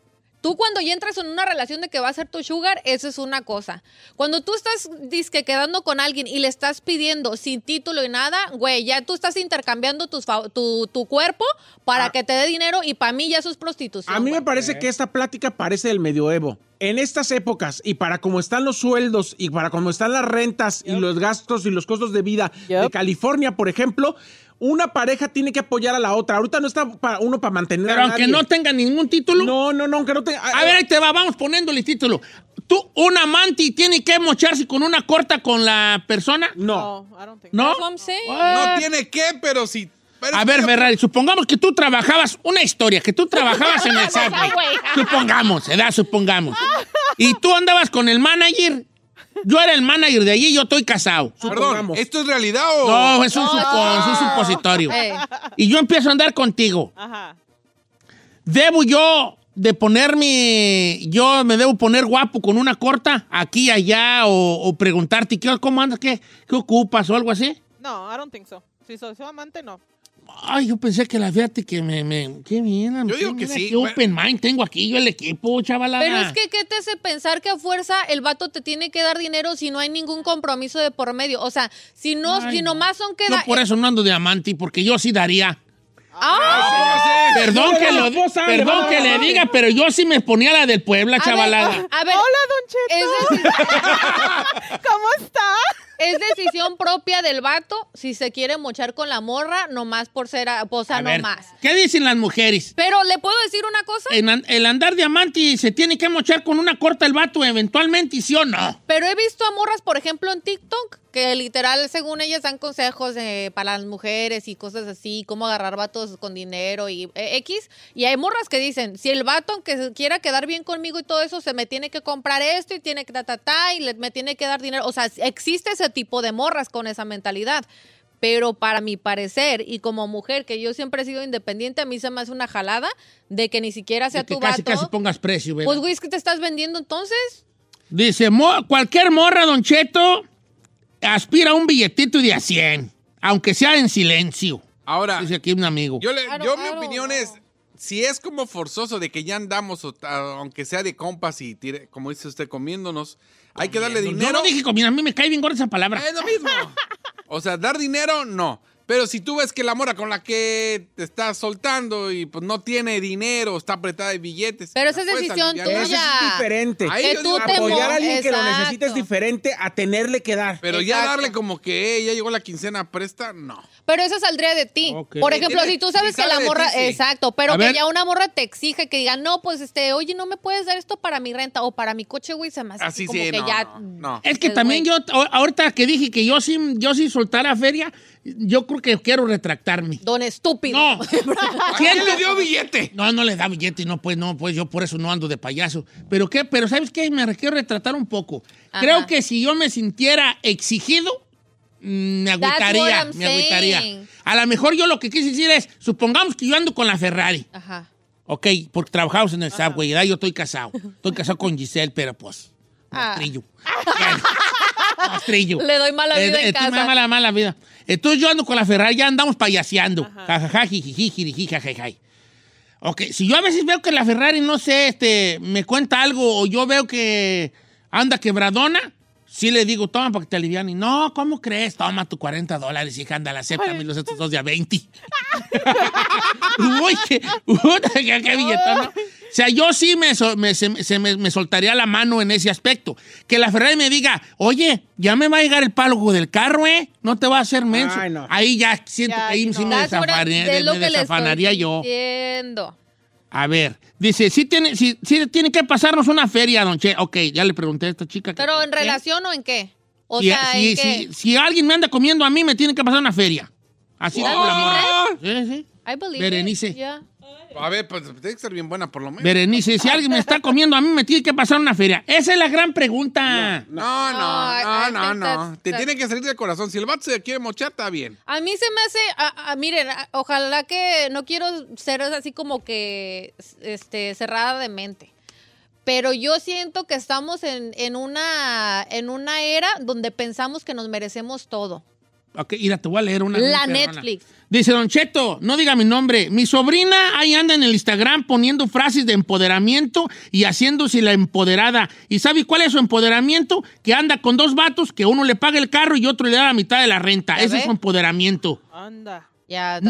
S2: Tú cuando ya entras en una relación de que va a ser tu sugar, eso es una cosa. Cuando tú estás disque quedando con alguien y le estás pidiendo sin título y nada, güey, ya tú estás intercambiando tus tu, tu cuerpo para que te dé dinero y para mí ya eso es prostitución.
S3: A mí me parece que esta plática parece del medioevo. En estas épocas, y para cómo están los sueldos, y para cómo están las rentas, y los gastos y los costos de vida de. California, por ejemplo, una pareja tiene que apoyar a la otra. Ahorita no está para uno para mantener
S1: Pero
S3: a
S1: aunque
S3: nadie.
S1: no tenga ningún título.
S3: No, no, no, aunque no tenga...
S1: A ver, ahí te va, vamos poniéndole título. ¿Tú, un amante, tiene que mocharse con una corta con la persona?
S3: No.
S8: No, I don't think
S3: ¿No?
S4: No tiene que, pero si
S1: A ver, Ferrari, supongamos que tú trabajabas, una historia, que tú trabajabas en el Subway. Supongamos, ¿verdad? Supongamos. Y tú andabas con el manager. Yo era el manager de allí y yo estoy casado.
S4: Perdón, ¿esto es realidad o...?
S1: No, es un, supo- es un supositorio.
S2: Eh.
S1: Y yo empiezo a andar contigo.
S8: Ajá.
S1: ¿Debo yo de ponerme, yo me debo poner guapo con una corta aquí, allá, o, o preguntarte, ¿qué, ¿cómo andas? ¿Qué, ¿Qué ocupas o algo así?
S8: No, I don't think so. Si soy su amante, no.
S1: Ay, yo pensé que la fíjate que me, me qué bien.
S4: Yo digo que
S1: mira
S4: sí,
S1: Qué open mind tengo aquí yo el equipo, chavalada.
S2: Pero es que, ¿qué te hace pensar que a fuerza el vato te tiene que dar dinero si no hay ningún compromiso de por medio? O sea, si no,
S1: Ay,
S2: si
S1: no.
S2: nomás son que
S1: Yo
S2: da-
S1: por eso no ando de amante, porque yo sí daría.
S2: ¡Ah!
S1: Perdón
S3: No,
S1: que, lo, perdón que le diga, pero yo sí me ponía la del Puebla,
S2: A ver,
S1: chavalada.
S2: A ver,
S8: Hola, Don Cheto.
S2: es,
S8: ¿Cómo está?
S2: Es decisión propia del vato si se quiere mochar con la morra, nomás por ser, o sea, nomás.
S1: ¿Qué dicen las mujeres?
S2: Pero, ¿le puedo decir una cosa?
S1: En el andar de amante se tiene que mochar con una corta el vato eventualmente, ¿sí o no?
S2: Pero he visto a morras, por ejemplo, en TikTok, que literal, según ellas, dan consejos para las mujeres y cosas así, cómo agarrar vatos con dinero y eh, X. Y hay morras que dicen, si el vato, aunque quiera quedar bien conmigo y todo eso, se me tiene que comprar esto y tiene que ta, ta, ta, y le- me tiene que dar dinero. O sea, existe ese tipo de morras con esa mentalidad. Pero para mi parecer, y como mujer, que yo siempre he sido independiente, a mí se me hace una jalada de que ni siquiera sea
S1: que
S2: tu
S1: casi,
S2: vato.
S1: casi pongas precio, ¿verdad?
S2: Pues, güey, es que te estás vendiendo entonces.
S1: Dice, "Mo- cualquier morra, Don Cheto, aspira a un billetito de a 100, aunque sea en silencio.
S4: Ahora,
S1: Dice aquí un amigo.
S4: yo, le- yo mi opinión es, si es como forzoso de que ya andamos, aunque sea de compas y tire- como dice usted, comiéndonos, hay que darle
S1: Yo
S4: dinero.
S1: no dije comida, a mí me cae bien gorda esa palabra.
S4: Es lo mismo. O sea, dar dinero, no. Pero si tú ves que la mora con la que te estás soltando y pues no tiene dinero, está apretada de billetes.
S2: Pero esa es decisión
S4: aliviar.
S3: Eso
S2: tuya.
S3: es diferente.
S4: Ahí
S2: Que tú
S4: digo,
S2: te
S3: Apoyar a alguien que lo necesita es diferente a tenerle que dar.
S4: Pero ya darle como que "Eh, ya llegó la quincena, presta, no.
S2: Pero eso saldría de ti. Por ejemplo,
S4: Tiene-
S2: si tú sabes
S4: si
S2: que la morra,
S4: ti, sí.
S2: exacto, pero
S1: A
S2: que
S1: ver.
S2: ya una morra te exige que diga, no, pues este, oye, no me puedes dar esto para mi renta o para mi coche, güey, se me hace
S4: Así
S2: como
S4: sí,
S2: que
S4: no,
S2: ya.
S4: no, no.
S1: Es que también
S2: güey,
S1: yo, a- ahorita que dije que yo sí, yo sí soltara feria, yo creo que quiero retractarme.
S2: Don estúpido.
S1: No.
S4: ¿A quién le dio billete?
S1: No, no le da billete, no, pues no, pues yo por eso no ando de payaso. Pero qué, pero ¿sabes qué? Me quiero retratar un poco.
S2: Ajá.
S1: Creo que si yo me sintiera exigido, mm, me agüitaría, me agüitaría. A lo mejor yo lo que quise decir es, supongamos que yo ando con la Ferrari,
S2: Ajá.
S1: ok, porque trabajamos en el subway, ¿verdad? Yo estoy casado. Estoy casado con Giselle, pero pues,
S2: Ah.
S1: mostrillo. Bueno, mostrillo.
S2: Le doy mala vida en
S1: Eh, eh, tú me
S2: casa.
S1: mala, mala vida. Entonces yo ando con la Ferrari, ya andamos payaseando. Jajaja, jijiji, jajajay. Ok, si yo a veces veo que la Ferrari, no sé, este, me cuenta algo o yo veo que anda quebradona, sí le digo, toma para que te alivian. Y no, ¿cómo crees? Toma tu 40 dólares, hija, anda, acéptame los estos dos de a 20. Uy, qué, puta, qué, qué billetón, ¿no? O sea, yo sí me, se- se me, me soltaría la mano en ese aspecto. Que la Ferrari me diga, oye, ya me va a llegar el pálogo del carro, ¿eh? No te va a hacer menso.
S3: Ay, no.
S1: Ahí ya siento
S8: Ya,
S1: que ahí
S8: no.
S1: sí me, desafanaría,
S2: de lo
S1: me
S2: que
S1: desafanaría yo.
S2: diciendo.
S1: A ver, dice, sí tiene, sí, sí tiene que pasarnos una feria, don Che. Ok, ya le pregunté a esta chica. que-
S2: Pero en relación o en qué? O
S1: Si,
S2: sea,
S1: si-
S2: en qué?
S1: si- alguien me anda comiendo a mí, me tiene que pasar una feria. Así como la morra. Sí, sí.
S2: I believe it.
S1: Berenice.
S2: Yeah.
S4: A ver, pues tiene que ser bien buena por lo menos.
S1: Berenice, si alguien me está comiendo a mí, me tiene que pasar una feria. Esa es la gran pregunta.
S4: No, no,
S2: No, I-
S4: no, no, Te tiene que salir del corazón. Si el vato se quiere mochar, está bien.
S2: A mí se me hace, a- a- miren, a- ojalá que no quiero ser así como que este, cerrada de mente. Pero yo siento que estamos en, en una, en una era donde pensamos que nos merecemos todo.
S1: Ok, mira, te voy a leer una.
S2: La
S1: perrona. Dice Don Cheto, no diga mi nombre. Mi sobrina ahí anda en el Instagram poniendo frases de empoderamiento y haciéndose la empoderada. ¿Y sabe cuál es su empoderamiento? Que anda con dos vatos, que uno le paga el carro y otro le da la mitad de la renta.
S2: ¿Ya
S1: Ese
S2: ve?
S1: es su empoderamiento.
S8: Anda.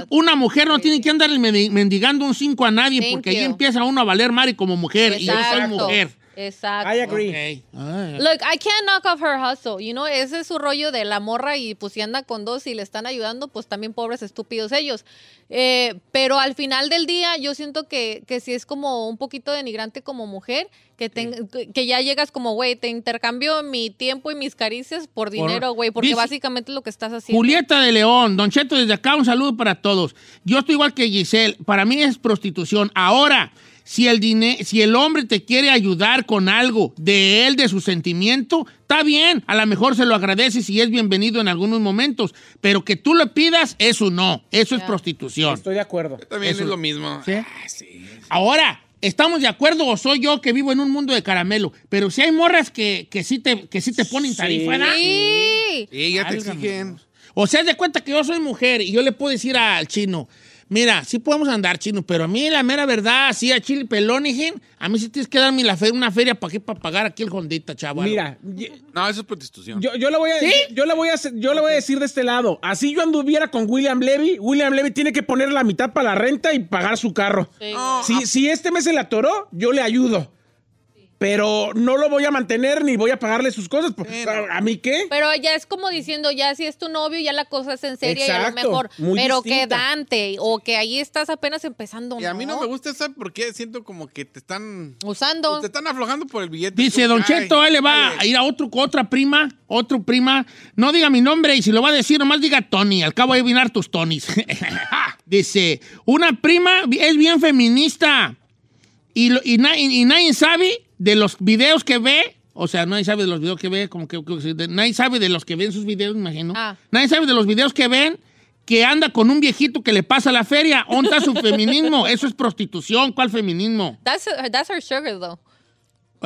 S1: Una mujer no tiene que andar mendi- mendigando un 5 a nadie
S2: Thank
S1: porque ahí
S2: you.
S1: empieza uno a valer mari como mujer. Y yo soy mujer.
S2: Exacto.
S3: I agree.
S1: Ok. Ah,
S2: Look, I can't knock off her hustle, you know, ese es su rollo de la morra y pues si anda con dos y le están ayudando, pues también pobres estúpidos ellos. Eh, pero al final del día yo siento que, que sí es como un poquito denigrante como mujer, que, ten- que ya llegas como, güey, te intercambio mi tiempo y mis caricias por dinero, güey, porque
S1: Dice-
S2: básicamente es lo que estás haciendo.
S1: Julieta de León, Don Cheto, desde acá un saludo para todos. Yo estoy igual que Giselle, para mí es prostitución. Ahora, si el, si el hombre te quiere ayudar con algo de él, de su sentimiento, está bien, a lo mejor se lo agradeces y es bienvenido en algunos momentos, pero que tú le pidas, eso no, eso es prostitución.
S3: Estoy de acuerdo.
S4: También
S1: Eso-
S4: es lo mismo.
S1: ¿Sí? Ahora, ¿estamos de acuerdo o soy yo que vivo en un mundo de caramelo? Pero si hay morras que, que, sí, te, que sí te ponen tarifa.
S2: Sí.
S4: Sí, ya te exigen.
S1: O sea, de cuenta que yo soy mujer y yo le puedo decir al chino, mira, sí podemos andar chino, pero a mí la mera verdad, así a Chile pelón, hijín, a mí sí tienes que darme la fe- una feria para qué, para pagar aquí el hondita, chaval.
S3: Mira,
S4: No, eso es prostitución.
S3: yo, yo le voy a,
S1: ¿Sí?
S3: yo le voy a, hacer- yo le voy a decir de este lado. Así yo anduviera con William Levy, William Levy tiene que poner la mitad para la renta y pagar su carro.
S2: Sí.
S3: Si, si este mes se le atoró, yo le ayudo. Pero no lo voy a mantener ni voy a pagarle sus cosas. pues, ¿A, a mí qué?
S2: Pero ya es como diciendo, ya si es tu novio, ya la cosa es en serio y a lo
S3: Exacto,
S2: mejor.
S3: muy
S2: Pero que
S3: distinta.
S2: Dante, o que ahí estás apenas empezando.
S4: Y a mí no me gusta eso porque siento como que te están...
S2: Usando.
S4: Te están aflojando por el billete.
S1: Dice
S4: Tú,
S1: Don
S4: ay,
S1: Cheto, ahí le va
S4: dale.
S1: a ir a otro, otra prima, otro prima. No diga mi nombre y si lo va a decir, nomás diga Tony. Al cabo de vinar tus Tonys. Dice, una prima es bien feminista y, lo- y, na- y- y nadie sabe de los videos que ve. O sea, nadie sabe de los videos que ve, como que, que- nadie sabe de los que ven sus videos, me imagino.
S2: Ah.
S1: Nadie sabe de los videos que ven que anda con un viejito que le pasa la feria. ¿Dónde está su feminismo? Eso es prostitución. ¿Cuál feminismo?
S2: That's, that's her sugar, though.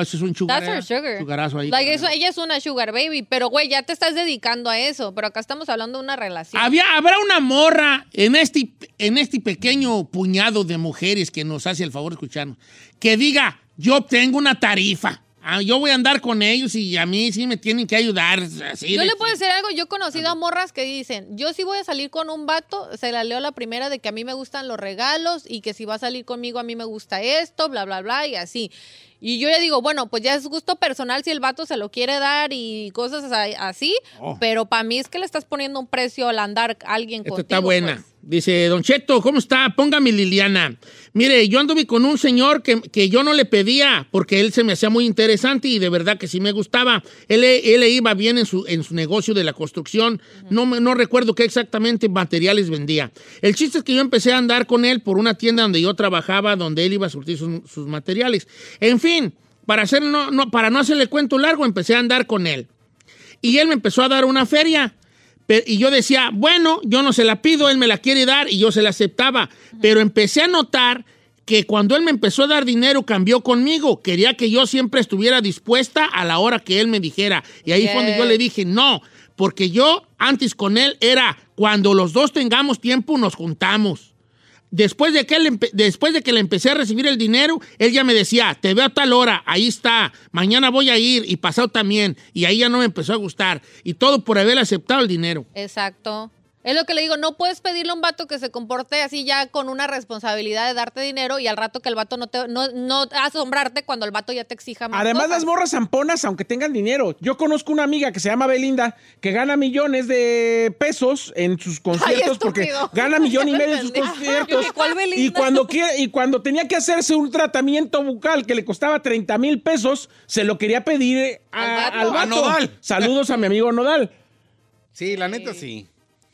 S1: Eso es un sugar,
S2: That's her sugar.
S1: sugarazo ahí.
S2: Like, eso- ella es una sugar baby, pero güey, ya te estás dedicando a eso. Pero acá estamos hablando de una relación.
S1: Había, habrá una morra en este, en este pequeño puñado de mujeres que nos hace el favor de escucharnos, que diga, yo tengo una tarifa, ah, yo voy a andar con ellos y a mí sí me tienen que ayudar. así
S2: Yo le puedo decir algo, yo he conocido a morras que dicen, yo sí voy a salir con un vato, se la leo la primera de que a mí me gustan los regalos y que si va a salir conmigo a mí me gusta esto, bla, bla, bla, y así. Y yo le digo, bueno, pues ya es gusto personal si el vato se lo quiere dar y cosas así,
S1: Oh.
S2: pero para mí es que le estás poniendo un precio al andar alguien
S1: Esta
S2: contigo.
S1: está buena.
S2: pues.
S1: Dice, Don Cheto, ¿cómo está? Póngame Liliana. Mire, yo anduve con un señor que, que yo no le pedía porque él se me hacía muy interesante y de verdad que sí me gustaba. Él, él iba bien en su, en su negocio de la construcción. no, no recuerdo qué exactamente materiales vendía. El chiste es que yo empecé a andar con él por una tienda donde yo trabajaba, donde él iba a surtir sus, sus materiales. En fin, para, hacer, no, no, para no hacerle cuento largo, empecé a andar con él. Y él me empezó a dar una feria. Y yo decía, bueno, yo no se la pido, él me la quiere dar y yo se la aceptaba. Pero empecé a notar que cuando él me empezó a dar dinero cambió conmigo. Quería que yo siempre estuviera dispuesta a la hora que él me dijera. Y ahí fue donde yo le dije, no, porque yo antes con él era, cuando los dos tengamos tiempo nos juntamos. Después de, que él después de que le empecé a recibir el dinero, él ya me decía, te veo a tal hora, ahí está, mañana voy a ir y pasado también. Y ahí ya no me empezó a gustar. Y todo por haber aceptado el dinero.
S2: Exacto. Es lo que le digo, no puedes pedirle a un vato que se comporte así ya con una responsabilidad de darte dinero y al rato que el vato no te, no, no asombrarte cuando el vato ya te exija más.
S3: Además,
S2: cosas.
S3: las morras zamponas, aunque tengan dinero. Yo conozco una amiga que se llama Belinda, que gana millones de pesos en sus conciertos, porque
S2: estúpido.
S3: gana millón y medio en sus conciertos.
S2: ¿Cuál Belinda?
S3: Y cuando, y cuando tenía que hacerse un tratamiento bucal que le costaba 30 mil pesos, se lo quería pedir a-
S2: Al vato.
S3: al
S4: A
S3: vato.
S4: Nodal.
S3: Saludos a mi amigo Nodal.
S4: Sí, la neta sí.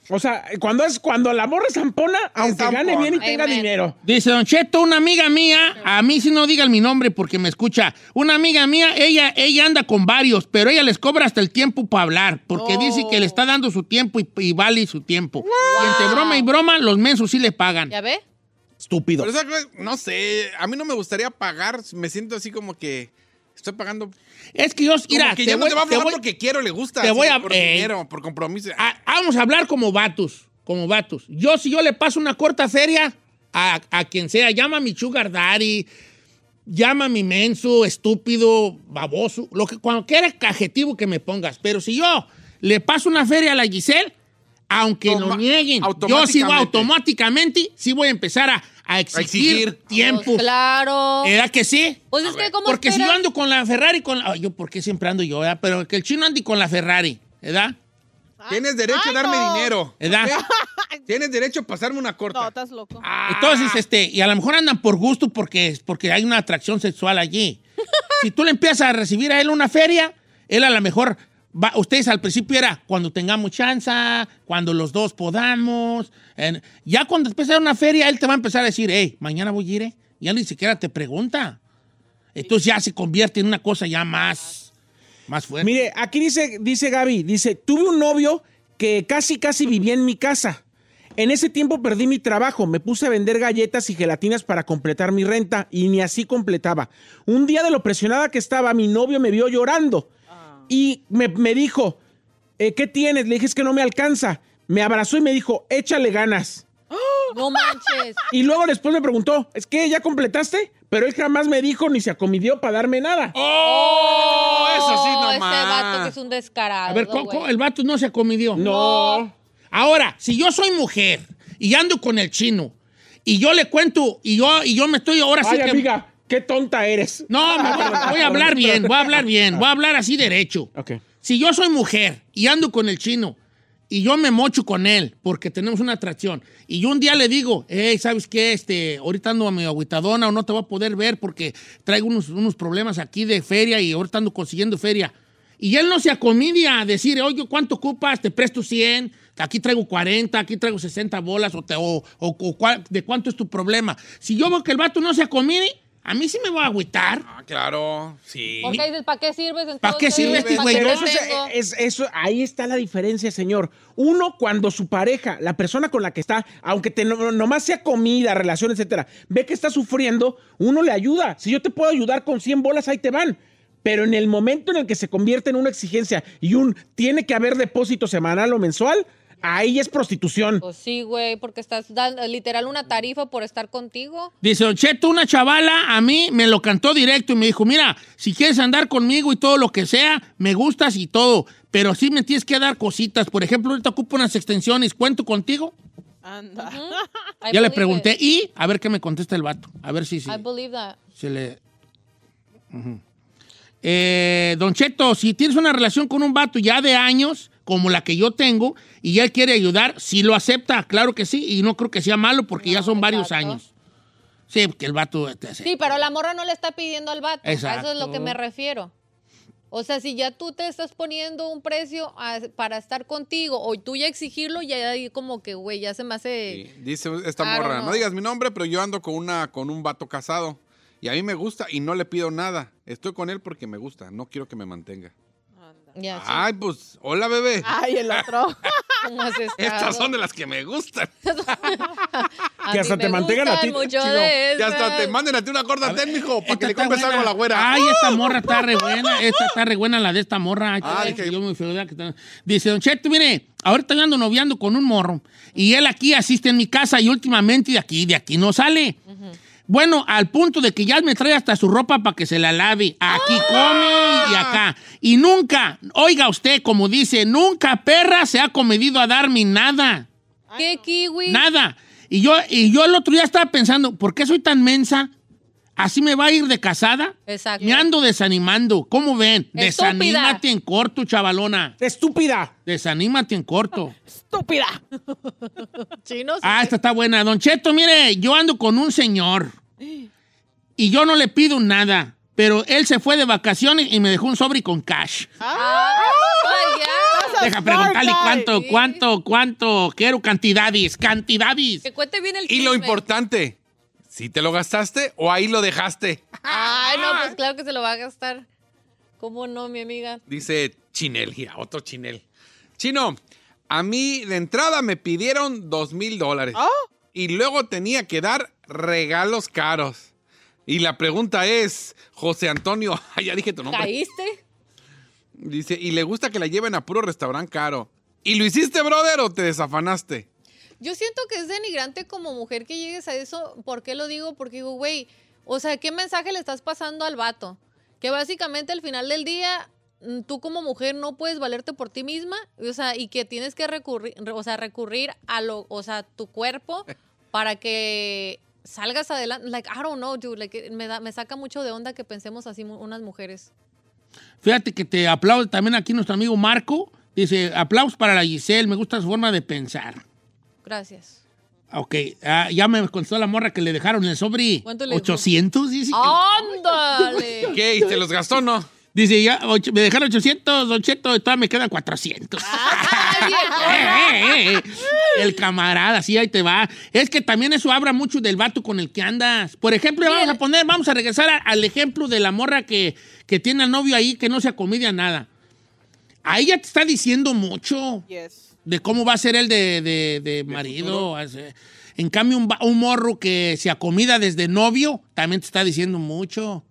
S3: O sea, cuando es cuando la morra es zampona, aunque
S4: zampona.
S3: gane bien y tenga
S2: Amen.
S3: dinero.
S1: Dice Don Cheto, una amiga mía, a mí si no digan mi nombre porque me escucha, una amiga mía, ella, ella anda con varios, pero ella les cobra hasta el tiempo para hablar, porque dice que le está dando su tiempo y, y vale su tiempo. Y entre broma y broma, los mensos sí le pagan.
S2: ¿Ya ve?
S3: Estúpido.
S4: Pero esa no sé, a mí no me gustaría pagar, me siento así como que estoy pagando.
S1: Es que yo, mira,
S4: que
S1: te
S4: no
S1: voy-
S4: te va a
S1: te voy-
S4: porque quiero, le gusta.
S1: te voy a-
S4: Por
S1: eh,
S4: dinero, por compromiso.
S1: Ah, vamos a hablar como vatos, como vatos. Yo, si yo le paso una corta feria a, a quien sea, llama a mi sugar daddy, llama a mi menso, estúpido, baboso, lo que, cualquier adjetivo que me pongas. Pero si yo le paso una feria a la Giselle, aunque
S4: Toma-
S1: lo nieguen, yo
S4: automáticamente.
S1: automáticamente, sí voy a empezar a, a exigir,
S4: exigir.
S1: tiempo.
S2: Pues claro.
S1: ¿Era que sí?
S2: Pues es que como
S1: Porque si yo ando con la Ferrari, con la... ay, yo, ¿por qué siempre ando yo? verdad? Pero que el chino ande con la Ferrari, ¿verdad?
S4: Tienes derecho a darme
S8: no.
S4: dinero.
S1: ¿Verdad?
S4: Tienes derecho a pasarme una
S8: No,
S4: corta.
S8: estás loco.
S1: Entonces, este, y a lo mejor andan por gusto porque, porque hay una atracción sexual allí. si tú le empiezas a recibir a él una feria, él a lo mejor, va- ustedes al principio era cuando tengamos chance, cuando los dos podamos. ya cuando empieza una feria, él te va a empezar a decir, hey, mañana voy a ir, ¿eh? Ya ni siquiera te pregunta. Entonces ya se convierte en una cosa ya más, más fuerte.
S3: Mire, aquí dice, dice Gaby, dice, tuve un novio que casi, casi vivía en mi casa. En ese tiempo perdí mi trabajo, me puse a vender galletas y gelatinas para completar mi renta y ni así completaba. Un día de lo presionada que estaba, mi novio me vio llorando y me, me dijo, "Eh, ¿qué tienes? Le dije, es que no me alcanza. Me abrazó y me dijo, échale ganas.
S2: No manches.
S3: Y luego después me preguntó, ¿es que ya completaste? Pero él jamás me dijo ni se acomidió para darme nada.
S4: ¡Oh! Eso sí,
S2: Oh,
S4: no
S2: Ese vato que es un descarado.
S1: A ver, ¿cómo- el vato no se acomidió.
S3: No.
S1: Ahora, si yo soy mujer y ando con el chino y yo le cuento y yo, y yo me estoy ahora sí
S3: Ay,
S1: que...
S3: qué tonta eres.
S1: No, me voy, voy a hablar bien, voy a hablar bien, voy a hablar así derecho.
S3: Ok.
S1: Si yo soy mujer y ando con el chino y yo me mocho con él porque tenemos una atracción y yo un día le digo, hey, ¿sabes qué? Este, ahorita ando a mi agüitadona o no te voy a poder ver porque traigo unos, unos problemas aquí de feria y ahorita ando consiguiendo feria. Y él no se acomidia a decir, oye, ¿cuánto ocupas? Te presto 100, aquí traigo 40, aquí traigo 60 bolas, o, te- o- o- o de cuánto es tu problema. Si yo veo que el vato no se acomide, a mí sí me va a agüitar.
S4: Ah, claro. Sí.
S2: Porque dices, ¿para qué sirves entonces?
S1: ¿Para qué sirve este
S2: ¿Para
S1: güey?
S3: Pero eso es, eso, ahí está la diferencia, señor. Uno, cuando su pareja, la persona con la que está, aunque te, no, nomás sea comida, relación, etcétera, ve que está sufriendo, uno le ayuda. Si yo te puedo ayudar con 100 bolas, ahí te van. Pero en el momento en el que se convierte en una exigencia y un tiene que haber depósito semanal o mensual, ahí es prostitución.
S2: Pues sí, güey, porque estás dando literal una tarifa por estar contigo.
S1: Dice, Don Cheto, una chavala a mí me lo cantó directo y me dijo, mira, si quieres andar conmigo y todo lo que sea, me gustas y todo, pero sí me tienes que dar cositas. Por ejemplo, ahorita ocupo unas extensiones, ¿cuento contigo?
S8: Anda.
S1: Ya le pregunté
S2: it.
S1: y a ver qué me contesta el vato. A ver si, si
S2: I believe that.
S1: se le... Eh, don Cheto, si tienes una relación con un vato ya de años, como la que yo tengo, y él quiere ayudar, si lo acepta, claro que sí, y no creo que sea malo porque ya son varios
S2: exacto.
S1: años. Sí, que el vato... este,
S2: Sí, pero la morra no le está pidiendo al vato. A eso es lo
S1: Exacto.
S2: que me refiero. O sea, si ya tú te estás poniendo un precio a- para estar contigo o tú ya exigirlo, ya ahí como que, güey, ya se me hace...
S4: Sí, Dice esta
S2: Claro,
S4: morra,
S2: no.
S4: no digas mi nombre, pero yo ando con una con un vato casado y a mí me gusta y no le pido nada. Estoy con él porque me gusta, no quiero que me mantenga.
S2: Ya, sí.
S4: Ay, pues, hola bebé.
S8: Ay, el otro.
S2: ¿Cómo has estado?
S4: Estas son de las que me gustan.
S3: Que hasta
S2: me
S3: te mantengan a ti,
S4: Que hasta te manden a ti una corta ten, mijo, para que le compres algo a la güera.
S1: Ay, esta morra está re buena. Esta está re buena, la de esta morra. Ay,
S4: Ay,
S1: que yo muy feo, que está- Dice, Don Cheto, mire, ahorita yo ando noviando con un morro y él aquí asiste en mi casa y últimamente de aquí, de aquí no sale. Bueno, al punto de que ya me trae hasta su ropa para que se la lave. Aquí come y acá. Y nunca, oiga usted, como dice, nunca perra se ha comedido a darme nada.
S2: ¿Qué kiwi?
S1: Nada. Y yo, y yo el otro día estaba pensando, ¿por qué soy tan mensa? ¿Así me va a ir de casada?
S2: Exacto.
S1: Me ando desanimando. ¿Cómo ven?
S2: Estúpida.
S1: Desanímate en corto, chavalona.
S3: ¡Estúpida!
S1: Desanímate en corto.
S8: Estúpida.
S2: Chinos.
S1: Ah, esta está buena. Don Cheto, mire, yo ando con un señor. Y yo no le pido nada. Pero él se fue de vacaciones y me dejó un sobre con cash.
S2: Ah, ya.
S1: Deja preguntarle cuánto, cuánto, cuánto quiero cantidades, cantidades.
S2: Que cuente bien el
S4: Y lo importante, ¿si te lo gastaste o ahí lo dejaste?
S2: Ay, no, pues claro que se lo va a gastar. ¿Cómo no, mi amiga?
S4: Dice Chinel, mira, otro Chinel. Chino, a mí de entrada me pidieron dos mil dólares. Y luego tenía que dar regalos caros. Y la pregunta es, José Antonio, ya dije tu nombre.
S2: ¿Caíste?
S4: Dice, y le gusta que la lleven a puro restaurante caro. ¿Y lo hiciste, brother, o te desafanaste?
S2: Yo siento que es denigrante como mujer que llegues a eso. ¿Por qué lo digo? Porque digo, güey, o sea, ¿qué mensaje le estás pasando al vato? Que básicamente al final del día tú como mujer no puedes valerte por ti misma, o sea, y que tienes que recurrir, o sea, recurrir a lo, o sea, tu cuerpo para que salgas adelante. Like, I don't know, dude. Like, me, da, me saca mucho de onda que pensemos así unas mujeres.
S1: Fíjate que te aplaude también aquí nuestro amigo Marco. Dice, aplausos para la Giselle, me gusta su forma de pensar.
S2: Gracias.
S1: Ok, ah, ya me contestó la morra que le dejaron el sobre
S2: ¿Cuánto le dejó?
S1: 800, dice.
S2: ¡Ándale!
S4: ¿Qué? ¿Y se los gastó no?
S1: Dice, ya, ocho- me dejaron 800, Don Cheto, y todavía me quedan 400. Eh, eh, eh. El camarada, sí, ahí te va. Es que también eso habla mucho del vato con el que andas. Por ejemplo, vamos a poner, vamos a regresar a- al ejemplo de la morra que, que tiene al novio ahí que no se acomedia nada. Ahí ya te está diciendo mucho
S8: Yes.
S1: de cómo va a ser el de, de- de marido. En cambio, un, va- un morro que se acomida desde novio también te está diciendo mucho.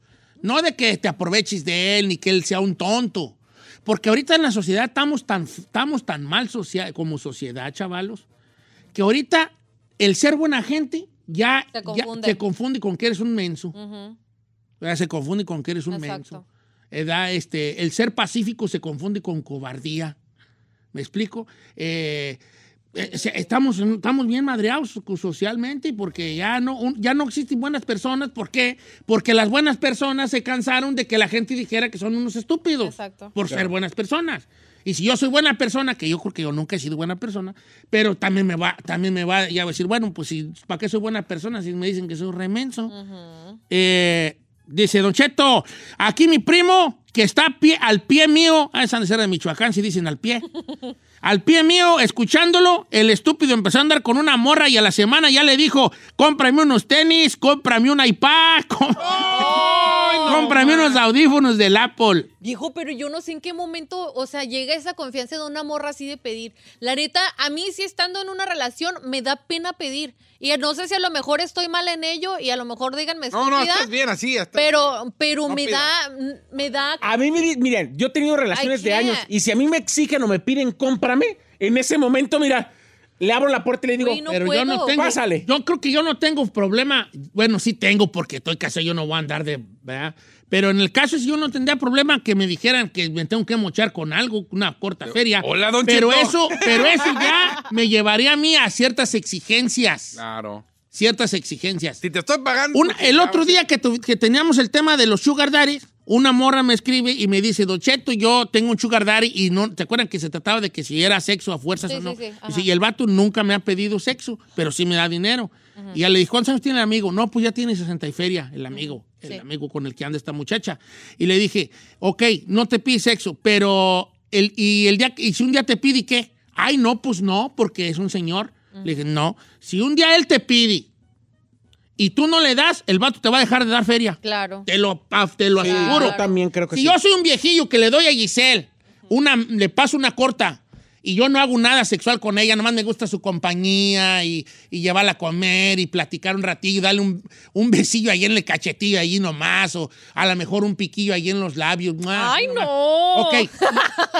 S1: No de que te aproveches de él ni que él sea un tonto. Porque ahorita en la sociedad estamos tan, estamos tan mal socia- como sociedad, chavalos, que ahorita el ser buena gente ya,
S2: Se
S1: ya
S2: confunde.
S1: se confunde con que eres un menso. Ya se confunde con que eres un menso.
S2: Exacto.
S1: Este, el ser pacífico se confunde con cobardía. ¿Me explico? Eh, estamos, estamos bien madreados socialmente porque ya no, un- ya no existen buenas personas. ¿Por qué? Porque las buenas personas se cansaron de que la gente dijera que son unos estúpidos
S2: Exacto.
S1: por ser buenas personas. Y si yo soy buena persona, que yo creo que yo nunca he sido buena persona, pero también me va, también me va ya a decir, bueno, pues si, ¿para qué soy buena persona si me dicen que soy remenso? Eh, dice Don Cheto, aquí mi primo que está a pie- al pie mío, ah, ser de Michoacán, si dicen al pie. Al pie mío, escuchándolo, el estúpido empezó a andar con una morra y a la semana ya le dijo, cómprame unos tenis, cómprame un iPad, com- cómprame unos audífonos del Apple.
S2: Viejo, pero yo no sé en qué momento, o sea, llega esa confianza de una morra así de pedir. La neta, a mí sí estando en una relación me da pena pedir. Y no sé si a lo mejor estoy mal en ello y a lo mejor díganme
S4: No, no, estás bien así. estás-
S2: pero, pero
S4: No
S2: me
S4: pida.
S2: da, me da
S3: A mí, miren, yo he tenido relaciones de años y si a mí me exigen o me piden cómprame, en ese momento, mira, le abro la puerta y le digo,
S2: Güey, no
S1: Pero yo no tengo.
S3: Pásale.
S1: Yo creo que yo no tengo problema. Bueno, sí tengo porque estoy casado, yo no voy a andar de. ¿verdad? Pero en el caso, si yo no tendría problema que me dijeran que me tengo que mochar con algo, una corta feria.
S4: Hola, don
S1: pero
S4: Cheto.
S1: eso, pero eso ya me llevaría a mí a ciertas exigencias.
S4: Claro.
S1: Ciertas exigencias.
S4: Si te estoy pagando.
S1: Una-
S4: pues,
S1: el otro día que, tu- que teníamos el tema de los sugar daddies, una morra me escribe y me dice, Don Cheto, yo tengo un sugar daddy y no, ¿te acuerdan que se trataba de que si era sexo a fuerzas
S2: Sí,
S1: o no?
S2: sí, sí, ajá.
S1: y el vato nunca me ha pedido sexo, pero sí me da dinero. Y ya le dije, ¿cuántos años tiene el amigo? No, pues ya tiene 60 y feria, el amigo, el
S2: Sí.
S1: amigo con el que anda esta muchacha. Y le dije, ok, no te pide sexo, pero el, y, el día, y si un día te pide, ¿y qué? Ay, no, pues no, porque es un señor. Le dije, no, si un día él te pide y tú no le das, el vato te va a dejar de dar feria.
S2: claro.
S1: Te lo, pa- te lo
S3: Sí,
S1: aseguro.
S3: yo también creo que
S1: Si
S3: sí.
S1: yo soy un viejillo que le doy a Giselle, una, le paso una corta y yo no hago nada sexual con ella, nomás me gusta su compañía y, y llevarla a comer y platicar un ratillo, darle un, un besillo ahí en el cachetillo, ahí nomás, o a lo mejor un piquillo ahí en los labios. ¡mua!
S2: Ay,
S1: nomás.
S2: no.
S1: Ok.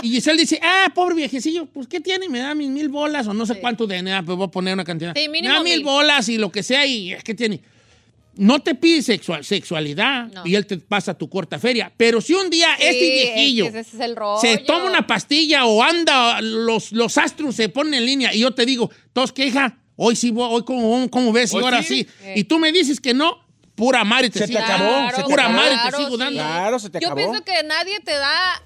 S1: Y Giselle dice, ah, pobre viejecillo, pues ¿qué tiene? Me da mis mil bolas o no sé cuánto de nada, pues voy a poner una cantidad.
S2: Sí,
S1: me da mil
S2: mil.
S1: bolas y lo que sea y ¿qué tiene? No te pide sexual, sexualidad
S2: No.
S1: y él te pasa tu corta feria. Pero si un día
S2: Sí,
S1: este
S2: es
S1: viejillo
S2: que ese es el rollo.
S1: se toma una pastilla o anda, los, los astros se ponen en línea y yo te digo, tos queja, hoy sí, voy- hoy como, como ves y
S4: ¿Hoy
S1: ahora
S4: sí?
S1: sí. Y tú me dices que no, pura madre te
S3: Se te
S1: sigo
S3: acabó,
S1: dando.
S3: se te
S1: Pura
S3: acabó.
S1: madre te
S2: Claro,
S1: sigo
S2: sí.
S1: dando.
S3: Claro, se te
S2: Yo
S3: acabó.
S2: pienso que nadie te da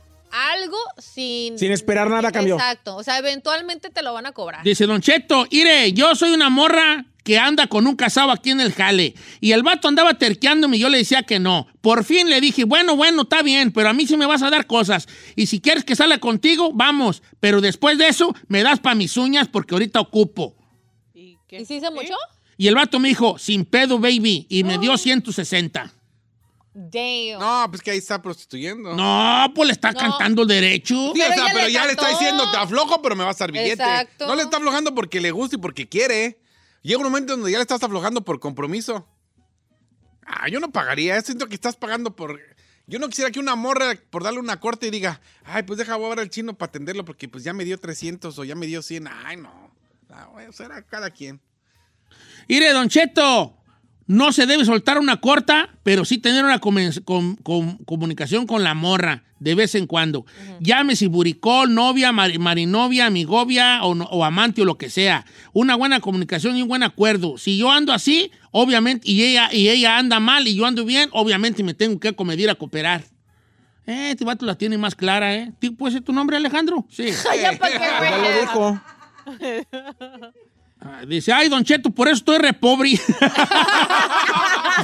S2: algo sin...
S3: Sin esperar nada a cambio.
S2: Exacto. O sea, eventualmente te lo van a cobrar.
S1: Dice Don Cheto, mire, yo soy una morra que anda con un casado aquí en el jale. Y el vato andaba terqueándome y yo le decía que no. Por fin le dije, bueno, bueno, está bien, pero a mí sí me vas a dar cosas. Y si quieres que salga contigo, vamos. Pero después de eso, me das para mis uñas porque ahorita ocupo.
S8: ¿Y qué?
S2: ¿Y si se mucho?
S1: Y el vato me dijo, sin pedo, baby. Y me dio 160.
S2: Damn.
S4: No, pues que ahí está prostituyendo.
S1: No, pues le está
S2: No.
S1: cantando derecho.
S4: Sí, o
S2: Pero
S4: sea,
S2: ella
S4: pero
S2: le
S4: ya le está diciendo, te aflojo, pero me vas a dar billete.
S2: Exacto.
S4: No le está aflojando porque le gusta y porque quiere. Llega un momento donde ya le estás aflojando por compromiso. Ah, yo no pagaría. Siento que estás pagando por. Yo no quisiera que una morra, por darle una corte y diga, ay, pues deja voy a ver al chino para atenderlo porque pues ya me dio 300 o ya me dio 100. Ay, no. Ah, será cada quien.
S1: Mire, Don Cheto, no se debe soltar una corta, pero sí tener una com- com- comunicación con la morra de vez en cuando. Llámese buricol, novia, mari- marinovia, amigovia o, no- o amante o lo que sea. Una buena comunicación y un buen acuerdo. Si yo ando así, obviamente, y ella, y ella anda mal y yo ando bien, obviamente me tengo que comedir a cooperar. Eh, este vato la tiene más clara, ¿eh? ¿Ti- ¿Puede ser tu nombre, Alejandro? Sí.
S2: Ya pa' qué, güey.
S3: Ya lo dijo.
S1: Ah, Dice, ay, Don Cheto, por eso estoy re pobre.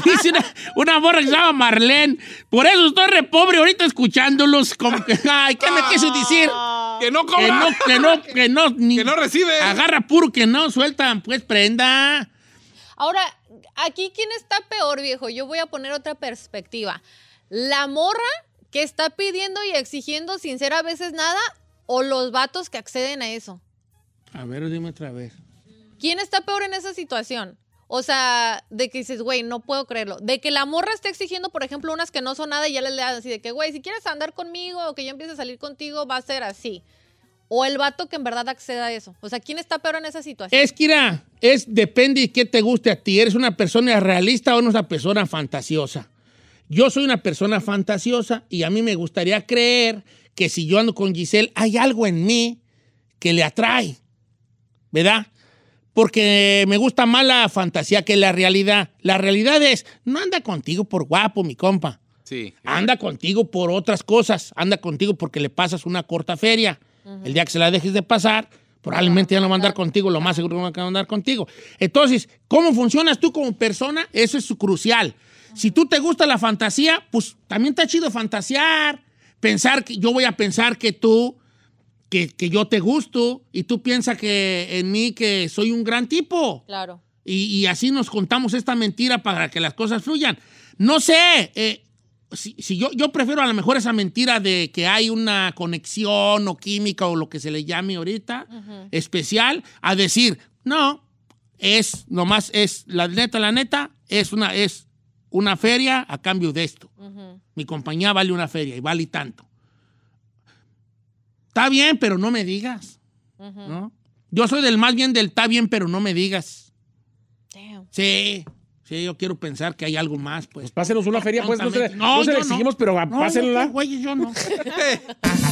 S1: Dice una, una morra que se llama Marlene. Por eso estoy re pobre ahorita escuchándolos. Como que, ay, ¿qué me quiso decir?
S4: Que no
S1: Que
S4: cobra.
S1: no, que no, que no, ni-
S4: Que no recibe.
S1: Agarra puro que no, sueltan, pues prenda.
S2: Ahora, aquí, ¿quién está peor, viejo? Yo voy a poner otra perspectiva. ¿La morra que está pidiendo y exigiendo sin ser a veces nada o los vatos que acceden a eso?
S1: A ver, dime otra vez.
S2: ¿Quién está peor en esa situación? O sea, de que dices, güey, no puedo creerlo. De que la morra esté exigiendo, por ejemplo, unas que no son nada y ya les le así de que, güey, si quieres andar conmigo o que yo empiece a salir contigo, va a ser así. O el vato que en verdad acceda a eso. O sea, ¿quién está peor en esa situación?
S1: Es mira, es, depende de qué te guste a ti. ¿Eres una persona realista o eres una persona fantasiosa? Yo soy una persona fantasiosa y a mí me gustaría creer que si yo ando con Giselle, hay algo en mí que le atrae, ¿verdad? Porque me gusta más la fantasía que la realidad. La realidad es, no anda contigo por guapo, mi compa.
S4: Sí.
S1: Anda contigo por otras cosas. Anda contigo porque le pasas una corta feria. El día que se la dejes de pasar, probablemente ya no va a andar contigo, lo más seguro que no va a andar contigo. Entonces, ¿cómo funcionas tú como persona? Eso es crucial. Si tú te gusta la fantasía, pues también está chido fantasear. Pensar que yo voy a pensar que tú, que, que yo te gusto y tú piensas que en mí que soy un gran tipo.
S2: Claro.
S1: Y, y así nos contamos esta mentira para que las cosas fluyan. No sé, eh, si, si yo, yo prefiero a lo mejor esa mentira de que hay una conexión o química o lo que se le llame ahorita especial, a decir, no, es nomás, es la neta, la neta, es una, es una feria a cambio de esto. Mi compañía vale una feria y vale tanto. Está bien, pero no me digas. ¿no? Yo soy del más bien del está bien, pero no me digas.
S2: Damn.
S1: Sí, sí, yo quiero pensar que hay algo más, pues.
S3: Pásenos una feria, pues no se,
S1: Tontamente.
S3: no se le exigimos, pero
S1: No,
S3: pásenla.
S1: no, güey, yo no.